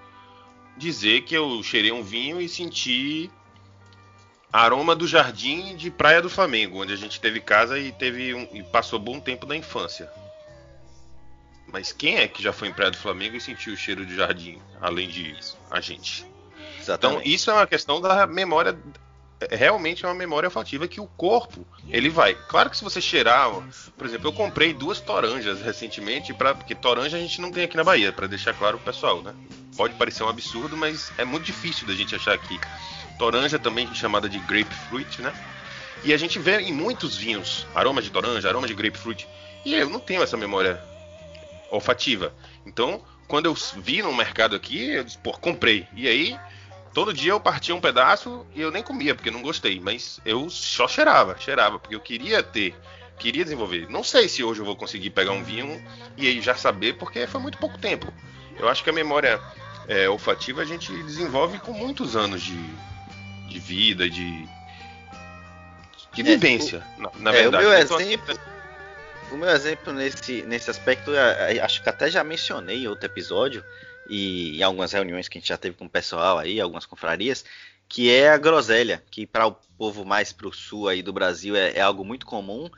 dizer que eu cheirei um vinho e senti aroma do jardim de Praia do Flamengo, onde a gente teve casa e teve um, e passou bom tempo da infância. Mas quem é que já foi em Praia do Flamengo e sentiu o cheiro de jardim, além de a gente? Exatamente. Então isso é uma questão da memória realmente é uma memória olfativa que o corpo ele vai. Claro que se você cheirar, por exemplo, eu comprei duas toranjas recentemente para porque toranja a gente não tem aqui na Bahia, para deixar claro pro pessoal, né? Pode parecer um absurdo, mas é muito difícil da gente achar aqui. Toranja também chamada de grapefruit, né? E a gente vê em muitos vinhos aroma de toranja, aroma de grapefruit. E eu não tenho essa memória olfativa. Então, quando eu vi no mercado aqui, eu disse, pô, comprei. E aí, todo dia eu partia um pedaço e eu nem comia, porque não gostei. Mas eu só cheirava, cheirava, porque eu queria ter, queria desenvolver. Não sei se hoje eu vou conseguir pegar um vinho e aí já saber, porque foi muito pouco tempo. Eu acho que a memória é, olfativa a gente desenvolve com muitos anos de, de vida, de, de é, vivência, o, na, na é, verdade. O meu exemplo, o meu exemplo nesse, nesse aspecto, é, é, acho que até já mencionei em outro episódio, e em algumas reuniões que a gente já teve com o pessoal aí, algumas confrarias, que é a groselha, que para o povo mais pro sul aí do Brasil é, é, algo muito comum,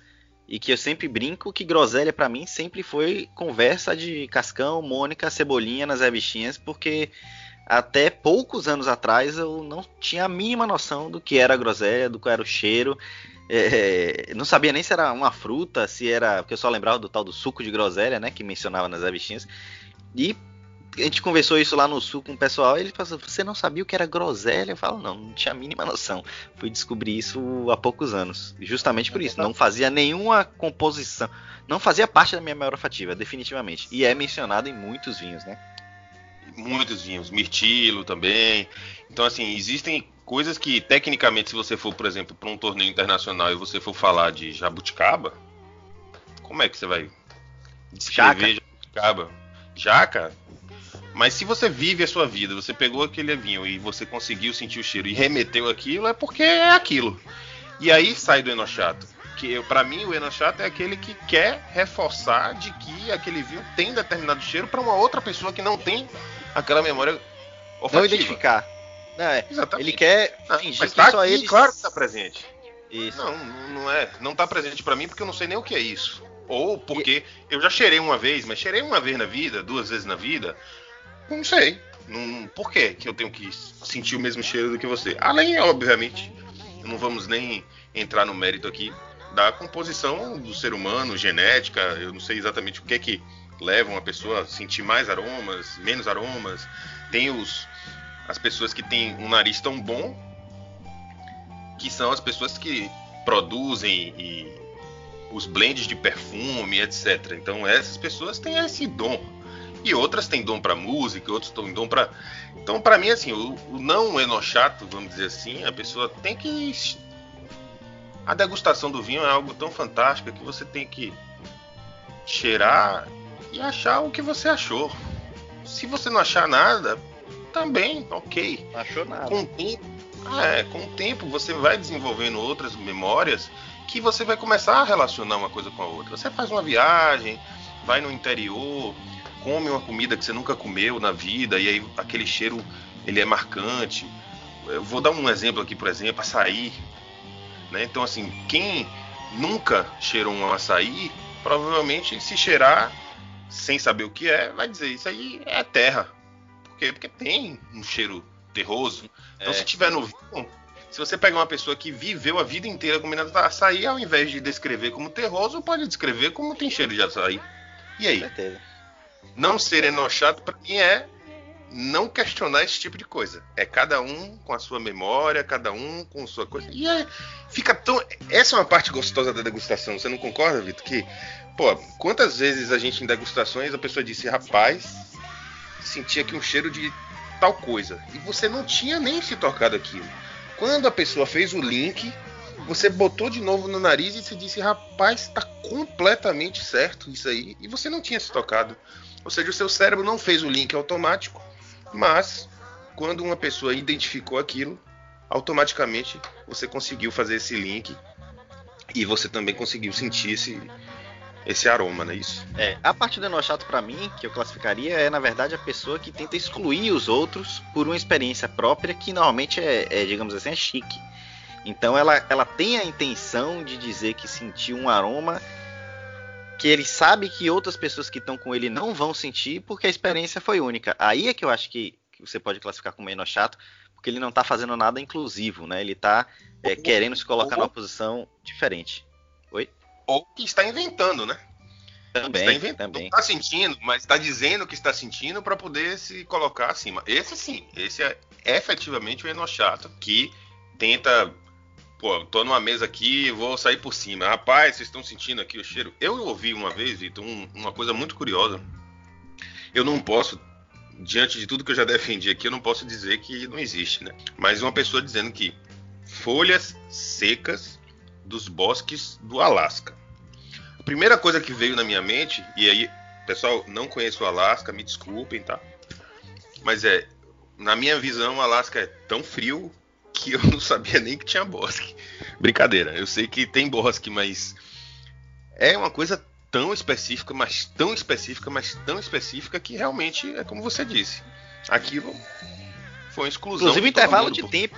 e que eu sempre brinco que groselha para mim sempre foi conversa de Cascão, Mônica, Cebolinha nas revistinhas, porque até poucos anos atrás eu não tinha a mínima noção do que era a groselha, do que era o cheiro. É, não sabia nem se era uma fruta, se era. Porque eu só lembrava do tal do suco de groselha, né? Que mencionava nas revistinhas. E a gente conversou isso lá no sul com o pessoal. E ele falou: Você não sabia o que era groselha? Eu falo: Não, não tinha a mínima noção. Fui descobrir isso há poucos anos. Justamente por isso. Não fazia nenhuma composição. Não fazia parte da minha memória olfativa, definitivamente. E é mencionado em muitos vinhos, né? Muitos vinhos. Mirtilo também. Então, assim, existem coisas que, tecnicamente, se você for, por exemplo, para um torneio internacional e você for falar de jabuticaba, como é que você vai descrever Jaca. jabuticaba? Jaca? Mas se você vive a sua vida, você pegou aquele vinho e você conseguiu sentir o cheiro e remeteu aquilo, é porque é aquilo. E aí sai do enochato. Que para mim o enochato é aquele que quer reforçar de que aquele vinho tem determinado cheiro para uma outra pessoa que não tem aquela memória olfativa. Não identificar. Não, é. Exatamente. Ele quer ah, fingir mas que tá só aqui, ele. Claro que tá presente. Isso. Não, não é. Não tá presente para mim porque eu não sei nem o que é isso. Ou porque e... eu já cheirei uma vez, mas cheirei uma vez na vida, duas vezes na vida. Não sei. Não, por que que eu tenho que sentir o mesmo cheiro do que você? Além, obviamente, não vamos nem entrar no mérito aqui da composição do ser humano, genética. Eu não sei exatamente o que é que leva uma pessoa a sentir mais aromas, menos aromas. Tem os as pessoas que têm um nariz tão bom, que são as pessoas que produzem e os blends de perfume, etc. Então essas pessoas têm esse dom. E outras têm dom para música, outros têm dom para. Então, para mim, assim, o, o não enochato, vamos dizer assim, a pessoa tem que. A degustação do vinho é algo tão fantástico que você tem que cheirar e achar o que você achou. Se você não achar nada, também, ok. Achou nada. Com o tempo, é, com o tempo você vai desenvolvendo outras memórias que você vai começar a relacionar uma coisa com a outra. Você faz uma viagem, vai no interior, come uma comida que você nunca comeu na vida e aí aquele cheiro ele é marcante. Eu vou dar um exemplo aqui, por exemplo, açaí. Né? Então assim, quem nunca cheirou um açaí, provavelmente se cheirar sem saber o que é, vai dizer isso aí é terra quê? Porque tem um cheiro terroso. Então, é. se tiver no vinho, se você pegar uma pessoa que viveu a vida inteira comendo açaí, ao invés de descrever como terroso, pode descrever como tem cheiro de açaí. E aí? Não ser enochado para mim é não questionar esse tipo de coisa. É cada um com a sua memória, cada um com a sua coisa. E é, fica tão. Essa é uma parte gostosa da degustação. Você não concorda, Vitor? Que, pô, quantas vezes a gente em degustações a pessoa disse, rapaz, sentia aqui um cheiro de tal coisa. E você não tinha nem se tocado aquilo. Quando a pessoa fez o link, você botou de novo no nariz e se disse, rapaz, está completamente certo isso aí. E você não tinha se tocado. Ou seja, o seu cérebro não fez o link automático, mas quando uma pessoa identificou aquilo, automaticamente você conseguiu fazer esse link e você também conseguiu sentir esse, esse aroma, né? Isso. É, a parte do enochato para mim, que eu classificaria, é na verdade a pessoa que tenta excluir os outros por uma experiência própria que normalmente é, é digamos assim, é chique. Então ela, ela tem a intenção de dizer que sentiu um aroma que ele sabe que outras pessoas que estão com ele não vão sentir porque a experiência foi única. Aí é que eu acho que, que você pode classificar como enochato, porque ele não está fazendo nada inclusivo, né? Ele está é, querendo se colocar numa posição diferente. Ou que está inventando, né? Também, está inventando, também. Está sentindo, mas está dizendo que está sentindo para poder se colocar acima. Esse sim, esse é efetivamente o Enochato que tenta pô, tô numa mesa aqui, vou sair por cima. Rapaz, vocês estão sentindo aqui o cheiro? Eu ouvi uma vez, Vitor, um, uma coisa muito curiosa. Eu não posso, diante de tudo que eu já defendi aqui, eu não posso dizer que não existe, né? Mas uma pessoa dizendo que folhas secas dos bosques do Alasca. A primeira coisa que veio na minha mente, e aí, pessoal, não conheço o Alasca, me desculpem, tá? Mas é, na minha visão, o Alasca é tão frio que eu não sabia nem que tinha bosque. Brincadeira, eu sei que tem bosque, mas é uma coisa tão específica, mas tão específica, mas tão específica que realmente é como você disse. Aquilo foi uma exclusão. Inclusive, o intervalo de tempo,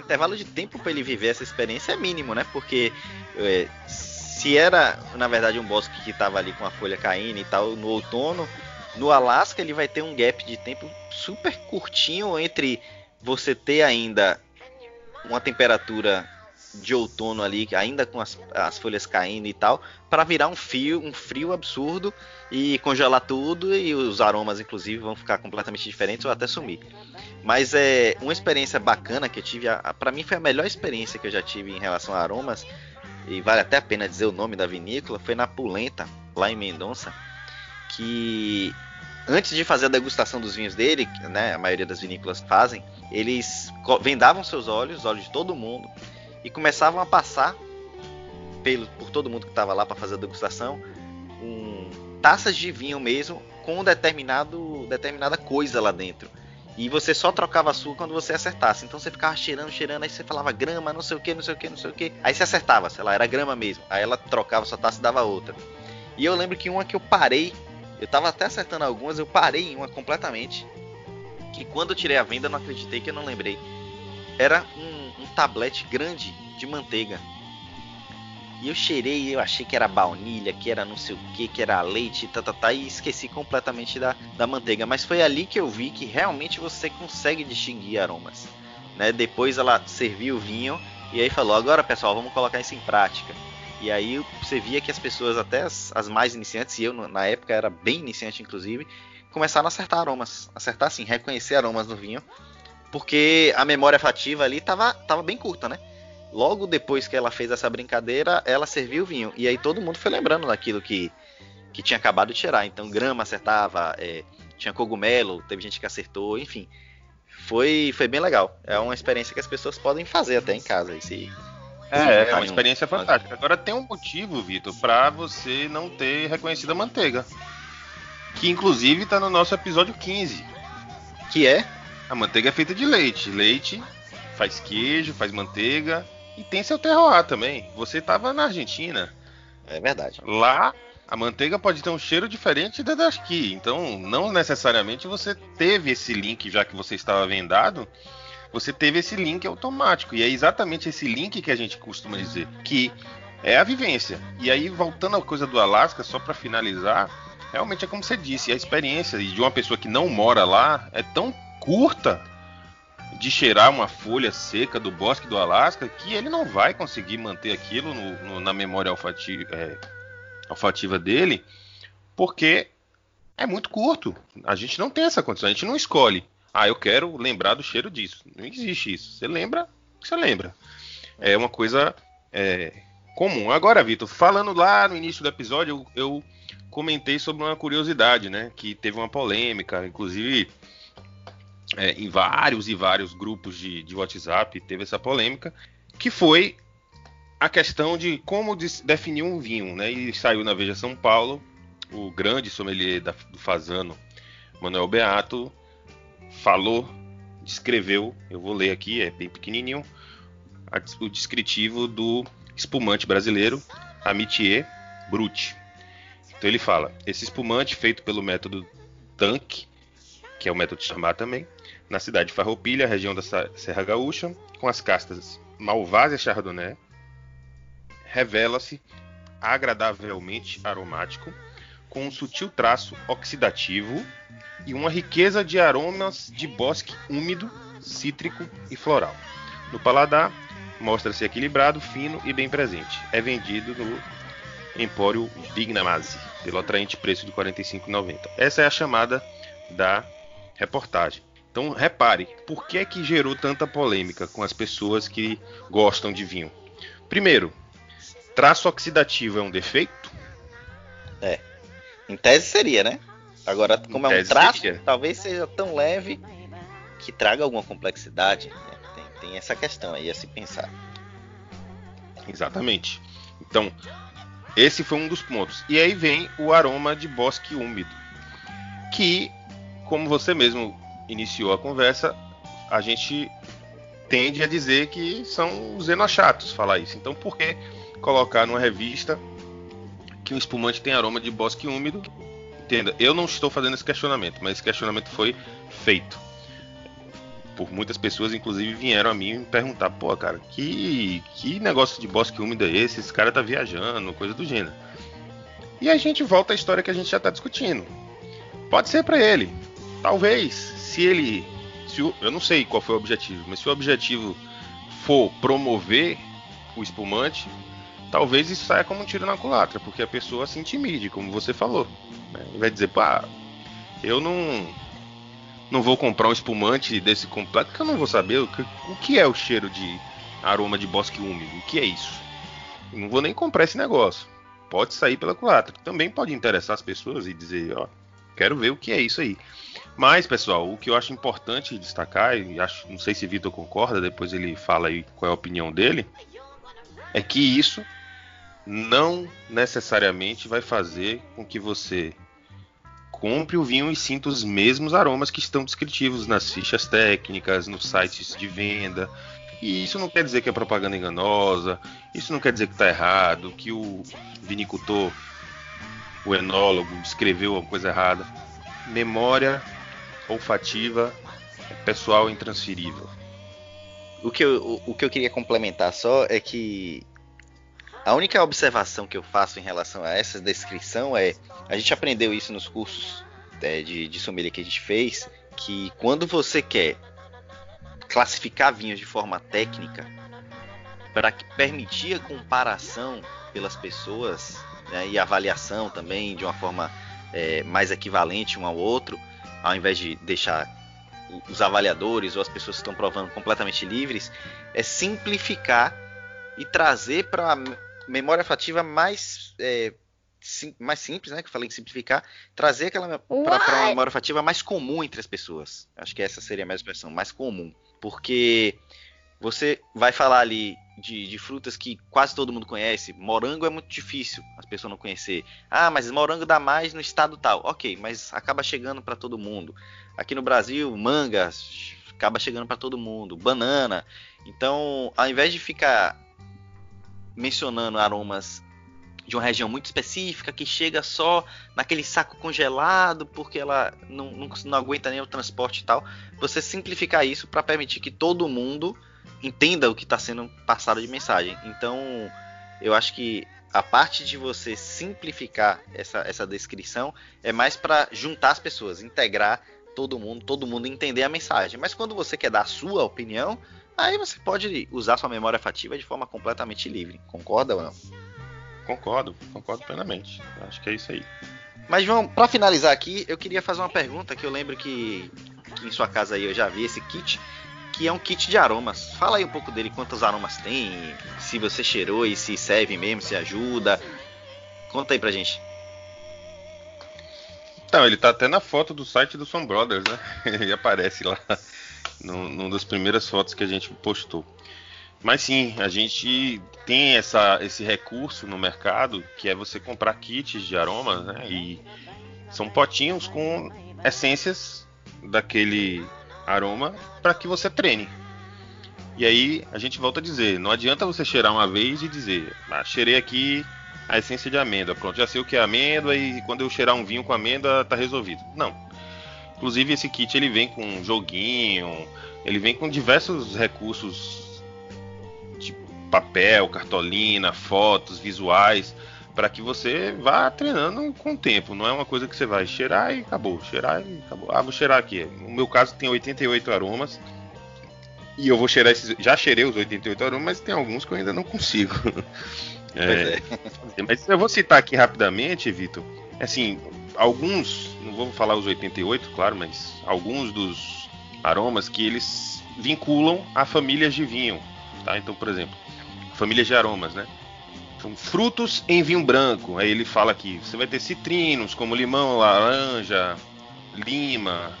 intervalo de tempo para ele viver essa experiência é mínimo, né? Porque é, se era, na verdade, um bosque que estava ali com a folha caindo e tal no outono, no Alasca ele vai ter um gap de tempo super curtinho entre você ter ainda uma temperatura de outono ali, ainda com as, as folhas caindo e tal, para virar um frio, um frio absurdo e congelar tudo e os aromas inclusive vão ficar completamente diferentes ou até sumir. Mas é uma experiência bacana que eu tive, para mim foi a melhor experiência que eu já tive em relação a aromas e vale até a pena dizer o nome da vinícola, foi na Pulenta, lá em Mendonça, que antes de fazer a degustação dos vinhos dele, né, a maioria das vinícolas fazem, eles vendavam seus olhos, os olhos de todo mundo, e começavam a passar pelo, por todo mundo que estava lá para fazer a degustação, um, taças de vinho mesmo com determinado, determinada coisa lá dentro. E você só trocava a sua quando você acertasse. Então você ficava cheirando, cheirando, aí você falava grama, não sei o que, não sei o que, não sei o que. Aí você acertava, sei lá, era grama mesmo. Aí ela trocava sua taça e dava outra. E eu lembro que uma que eu parei, eu tava até acertando algumas, eu parei em uma completamente que quando eu tirei a venda eu não acreditei que eu não lembrei. Era um, um tablete grande de manteiga. E eu cheirei eu achei que era baunilha, que era não sei o que, que era leite, tá, tá, tá, e esqueci completamente da, da manteiga. Mas foi ali que eu vi que realmente você consegue distinguir aromas. Né? Depois ela serviu o vinho e aí falou: agora pessoal, vamos colocar isso em prática. E aí você via que as pessoas, até as, as mais iniciantes, e eu na época era bem iniciante inclusive, começaram a acertar aromas. Acertar assim, reconhecer aromas no vinho. Porque a memória afativa ali tava, tava bem curta, né? Logo depois que ela fez essa brincadeira, ela serviu o vinho. E aí todo mundo foi lembrando daquilo que, que tinha acabado de tirar. Então grama acertava, é, tinha cogumelo, teve gente que acertou, enfim. Foi, foi bem legal. É uma experiência que as pessoas podem fazer até em casa. Esse, é, é uma experiência fantástica. Agora tem um motivo, Vitor, para você não ter reconhecido a manteiga que inclusive está no nosso episódio 15. Que é? A manteiga é feita de leite. Leite faz queijo, faz manteiga e tem seu terroir também. Você estava na Argentina. É verdade. Lá a manteiga pode ter um cheiro diferente da daqui. Então, não necessariamente você teve esse link, já que você estava vendado, você teve esse link automático. E é exatamente esse link que a gente costuma dizer, que é a vivência. E aí, voltando à coisa do Alasca, só para finalizar, realmente é como você disse, a experiência de uma pessoa que não mora lá é tão curta de cheirar uma folha seca do bosque do Alasca que ele não vai conseguir manter aquilo no, no, na memória olfativa, é, olfativa dele, porque é muito curto. A gente não tem essa condição, a gente não escolhe. Ah, eu quero lembrar do cheiro disso. Não existe isso. Você lembra, você lembra. É uma coisa é, comum. Agora, Vitor, falando lá no início do episódio, eu, eu comentei sobre uma curiosidade, né? Que teve uma polêmica, inclusive é, em vários e vários grupos de, de WhatsApp teve essa polêmica, que foi a questão de como definir um vinho, né? E saiu na Veja São Paulo o grande sommelier da, do Fazano, Manuel Beato, falou, descreveu, eu vou ler aqui, é bem pequenininho, o descritivo do espumante brasileiro Amitié Brut. Então ele fala: esse espumante feito pelo método Tank, que é o método de chamar também, na cidade de Farroupilha, região da Serra Gaúcha, com as castas Malvasia Chardonnay, revela-se agradavelmente aromático, com um sutil traço oxidativo e uma riqueza de aromas de bosque úmido cítrico e floral. No paladar, mostra-se equilibrado, fino e bem presente. É vendido no Empório Vignamasi, pelo atraente preço de R$ 45,90. Essa é a chamada da reportagem. Então repare, por que é que gerou tanta polêmica com as pessoas que gostam de vinho? Primeiro, traço oxidativo é um defeito? É. Em tese seria, né? Agora, como é um traço, seria. talvez seja tão leve que traga alguma complexidade. Né? Tem, tem essa questão aí a se pensar. Exatamente. Então, esse foi um dos pontos. E aí vem o aroma de bosque úmido, que, como você mesmo iniciou a conversa, a gente tende a dizer que são xenochatos falar isso. Então, por que colocar numa revista que o espumante tem aroma de bosque úmido? Entenda, eu não estou fazendo esse questionamento, mas esse questionamento foi feito. Por muitas pessoas, inclusive, vieram a mim me perguntar: pô, cara, que, que negócio de bosque úmido é esse? Esse cara tá viajando, coisa do gênero. E a gente volta à história que a gente já está discutindo. Pode ser para ele. Talvez se ele. Se o, eu não sei qual foi o objetivo, mas se o objetivo for promover o espumante, talvez isso saia como um tiro na culatra, porque a pessoa se intimide, como você falou. Né? E vai dizer, pá, eu não. Não vou comprar um espumante desse completo, porque eu não vou saber o que, o que é o cheiro de aroma de bosque úmido. O que é isso? Eu não vou nem comprar esse negócio. Pode sair pela culatra. Também pode interessar as pessoas e dizer, ó, quero ver o que é isso aí. Mas, pessoal, o que eu acho importante destacar, e acho, não sei se Vitor concorda, depois ele fala aí qual é a opinião dele, é que isso não necessariamente vai fazer com que você compre o vinho e sinta os mesmos aromas que estão descritivos nas fichas técnicas, nos sites de venda. E isso não quer dizer que é propaganda enganosa, isso não quer dizer que está errado, que o vinicultor, o enólogo, escreveu uma coisa errada. Memória olfativa pessoal intransferível. O que, eu, o, o que eu queria complementar só é que a única observação que eu faço em relação a essa descrição é a gente aprendeu isso nos cursos é, de, de sommelier que a gente fez que quando você quer classificar vinhos de forma técnica para permitir a comparação pelas pessoas né, e avaliação também de uma forma é, mais equivalente um ao outro ao invés de deixar os avaliadores ou as pessoas que estão provando completamente livres, é simplificar e trazer para a memória afetiva mais, é, sim, mais simples, né? Que eu falei em simplificar, trazer aquela para uma memória afetiva mais comum entre as pessoas. Acho que essa seria a minha expressão, mais comum. Porque você vai falar ali de, de, frutas que quase todo mundo conhece. Morango é muito difícil as pessoas não conhecer. Ah, mas morango dá mais no estado tal. Ok, mas acaba chegando para todo mundo. Aqui no Brasil, manga acaba chegando para todo mundo. Banana. Então, ao invés de ficar mencionando aromas de uma região muito específica que chega só naquele saco congelado porque ela não, não, não aguenta nem o transporte e tal, você simplificar isso para permitir que todo mundo entenda o que está sendo passado de mensagem. Então, eu acho que a parte de você simplificar essa, essa descrição é mais para juntar as pessoas, integrar todo mundo, todo mundo entender a mensagem. Mas quando você quer dar a sua opinião, aí você pode usar sua memória afativa de forma completamente livre. Concorda ou não? Concordo, concordo plenamente. Acho que é isso aí. Mas João, para finalizar aqui, eu queria fazer uma pergunta que eu lembro que, que em sua casa aí eu já vi esse kit que é um kit de aromas. Fala aí um pouco dele, quantos aromas tem, se você cheirou e se serve mesmo, se ajuda. Conta aí pra gente. Então, ele tá até na foto do site do Son Brothers, né? ele aparece lá numa das primeiras fotos que a gente postou. Mas sim, a gente tem essa, esse recurso no mercado que é você comprar kits de aromas, né? E são potinhos com essências daquele aroma para que você treine. E aí a gente volta a dizer, não adianta você cheirar uma vez e dizer, ah, cheirei aqui a essência de amêndoa, pronto, já sei o que é amêndoa e quando eu cheirar um vinho com amêndoa tá resolvido. Não. Inclusive esse kit ele vem com um joguinho, ele vem com diversos recursos de papel, cartolina, fotos, visuais, para que você vá treinando com o tempo. Não é uma coisa que você vai cheirar e acabou, cheirar e acabou. Ah, vou cheirar aqui. No meu caso tem 88 aromas E eu vou cheirar esses. Já cheirei os 88 aromas, mas tem alguns que eu ainda não consigo. É, é. Mas eu vou citar aqui rapidamente, Vitor. Assim, alguns, não vou falar os 88, claro, mas alguns dos aromas que eles vinculam a famílias de vinho. Tá? Então, por exemplo, famílias de aromas, né? São frutos em vinho branco. Aí ele fala aqui: você vai ter citrinos como limão, laranja, lima,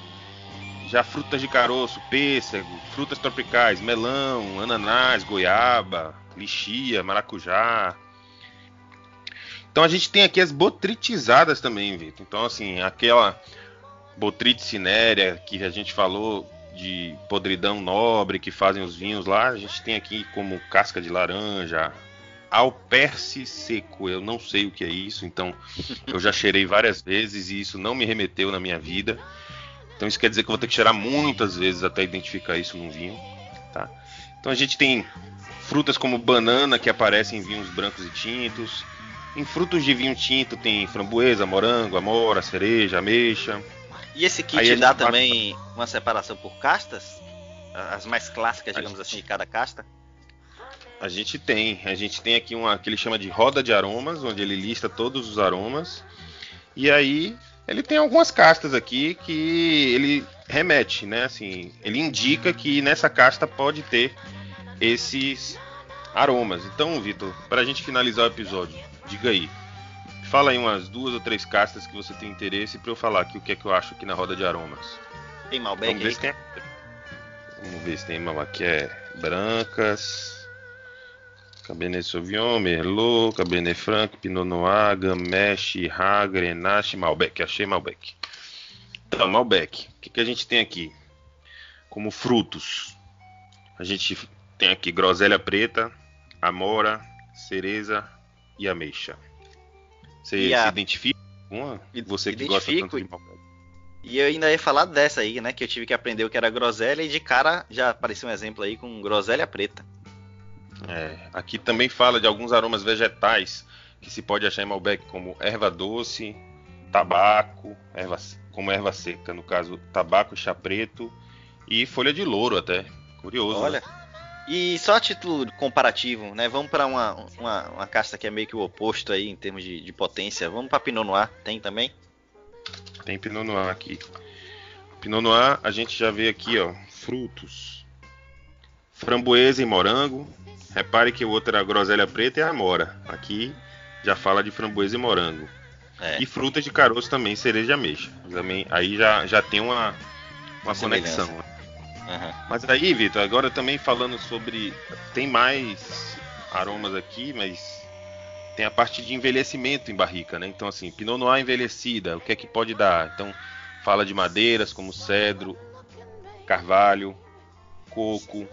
já frutas de caroço, pêssego, frutas tropicais, melão, ananás, goiaba, lixia, maracujá. Então a gente tem aqui as botritizadas também, Vitor. Então, assim, aquela botrite cinérea que a gente falou de podridão nobre que fazem os vinhos lá, a gente tem aqui como casca de laranja, alperce seco. Eu não sei o que é isso, então eu já cheirei várias vezes e isso não me remeteu na minha vida. Então isso quer dizer que eu vou ter que cheirar muitas vezes até identificar isso num vinho, tá? Então a gente tem frutas como banana que aparecem em vinhos brancos e tintos. Em frutos de vinho tinto tem framboesa, morango, amora, cereja, ameixa. E esse kit dá também uma separação por castas? As mais clássicas, digamos assim, de cada casta? A gente tem. A gente tem aqui uma que ele chama de roda de aromas, onde ele lista todos os aromas. E aí ele tem algumas castas aqui que ele remete, né? Assim, ele indica que nessa casta pode ter esses aromas. Então, Vitor, para a gente finalizar o episódio, diga aí. Fala aí umas duas ou três castas que você tem interesse para eu falar aqui o que é que eu acho aqui na roda de aromas. Tem Malbec Vamos ver se tem. Vamos ver se tem Malbec é brancas. Cabernet Sauvignon, Merlot, Cabernet Franc, Pinot Noir, Gamay, Ra, Grenache, Malbec. Achei Malbec. Então, Malbec. O que, que a gente tem aqui? Como frutos. A gente tem aqui groselha preta, amora, cereza e ameixa. Você e a... se identifica com uma? Você que gosta tanto de Malbec. E eu ainda ia falar dessa aí, né? Que eu tive que aprender o que era groselha e de cara já apareceu um exemplo aí com groselha preta. É, aqui também fala de alguns aromas vegetais que se pode achar em Malbec, como erva doce, tabaco, erva, como erva seca, no caso, tabaco, chá preto e folha de louro até. Curioso. Olha. Né? E só a título comparativo, né? Vamos para uma, uma, uma, casta que é meio que o oposto aí em termos de, de potência. Vamos para Pinot Noir, tem também? Tem Pinot Noir aqui. Pinot Noir, a gente já vê aqui, ó, frutos. Framboesa e morango, Repare que o outro era groselha preta e a amora. Aqui já fala de framboesa e morango. É. E frutas de caroço também, cereja e ameixa. Também, aí já, já tem uma, uma conexão. Uhum. Mas aí, Vitor, agora também falando sobre. Tem mais aromas aqui, mas tem a parte de envelhecimento em barrica, né? Então, assim, Pinot Noir envelhecida, o que é que pode dar? Então, fala de madeiras como cedro, carvalho, coco,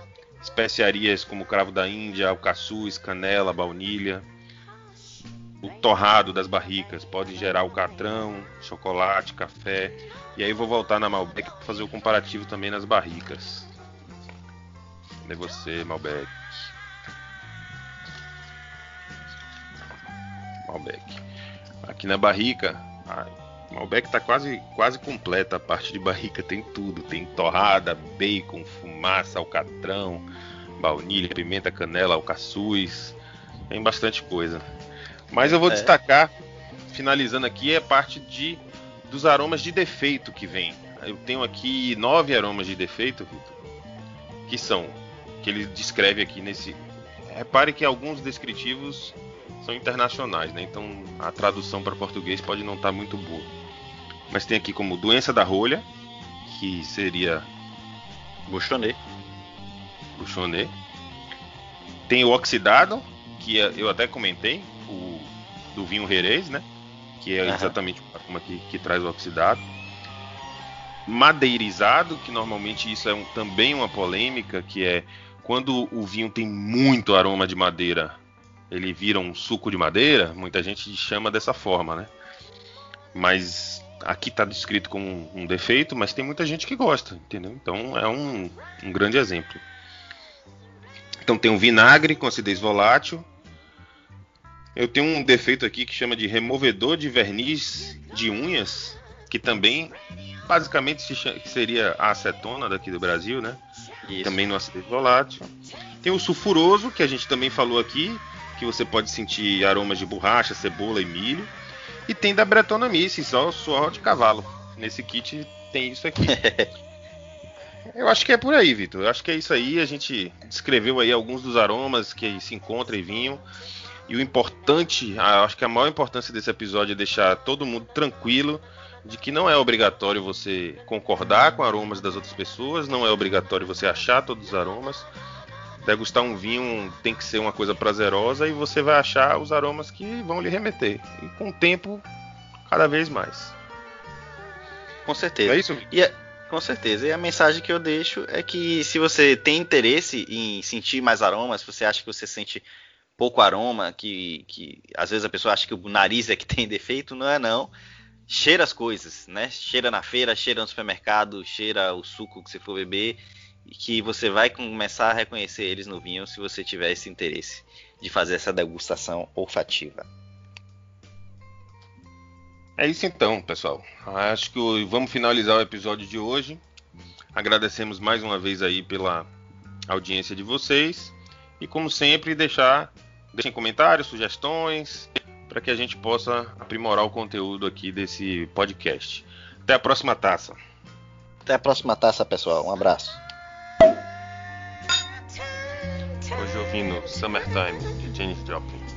especiarias como cravo da Índia, alcaçuz, canela, baunilha. O torrado das barricas pode gerar alcatrão, chocolate, café. E aí vou voltar na Malbec para fazer o comparativo também nas barricas. Cadê você, Malbec? Malbec. Aqui na barrica, Malbec tá quase, quase completa a parte de barrica, tem tudo. Tem torrada, bacon, fumaça, alcatrão, baunilha, pimenta, canela, alcaçuz. Tem bastante coisa. Mas eu vou é. destacar, finalizando aqui, a parte de dos aromas de defeito que vem. Eu tenho aqui nove aromas de defeito, Vitor, que são que ele descreve aqui nesse. Repare que alguns descritivos são internacionais, né? Então a tradução para português pode não estar tá muito boa. Mas tem aqui como doença da rolha, que seria Buchonet. Buchonet. Tem o oxidado, que é, eu até comentei, o do vinho Jerez, né? Que é exatamente uma que, que traz o oxidado. Madeirizado, que normalmente isso é um, também uma polêmica, que é quando o vinho tem muito aroma de madeira, ele vira um suco de madeira, muita gente chama dessa forma, né? Mas aqui está descrito como um defeito, mas tem muita gente que gosta, entendeu? Então é um, um grande exemplo. Então tem um vinagre com acidez volátil. Eu tenho um defeito aqui que chama de removedor de verniz de unhas, que também basicamente seria a acetona daqui do Brasil, né? Isso. também no aceite volátil. Tem o sulfuroso, que a gente também falou aqui, que você pode sentir aromas de borracha, cebola e milho. E tem da Bretonamice, só suor de cavalo. Nesse kit tem isso aqui. Eu acho que é por aí, Vitor. Eu acho que é isso aí. A gente descreveu aí alguns dos aromas que se encontram em vinho. E o importante, acho que a maior importância desse episódio é deixar todo mundo tranquilo de que não é obrigatório você concordar com aromas das outras pessoas, não é obrigatório você achar todos os aromas. Degustar um vinho tem que ser uma coisa prazerosa e você vai achar os aromas que vão lhe remeter. E com o tempo, cada vez mais. Com certeza. É isso? E a, com certeza. E a mensagem que eu deixo é que se você tem interesse em sentir mais aromas, se você acha que você sente pouco aroma, que, que às vezes a pessoa acha que o nariz é que tem defeito, não é não. Cheira as coisas, né? Cheira na feira, cheira no supermercado, cheira o suco que você for beber que você vai começar a reconhecer eles no vinho se você tiver esse interesse de fazer essa degustação olfativa. É isso então, pessoal. Acho que vamos finalizar o episódio de hoje. Agradecemos mais uma vez aí pela audiência de vocês e como sempre deixar deixem comentários, sugestões para que a gente possa aprimorar o conteúdo aqui desse podcast. Até a próxima taça. Até a próxima taça, pessoal. Um abraço. Ouvindo Summertime de Janis Joplin.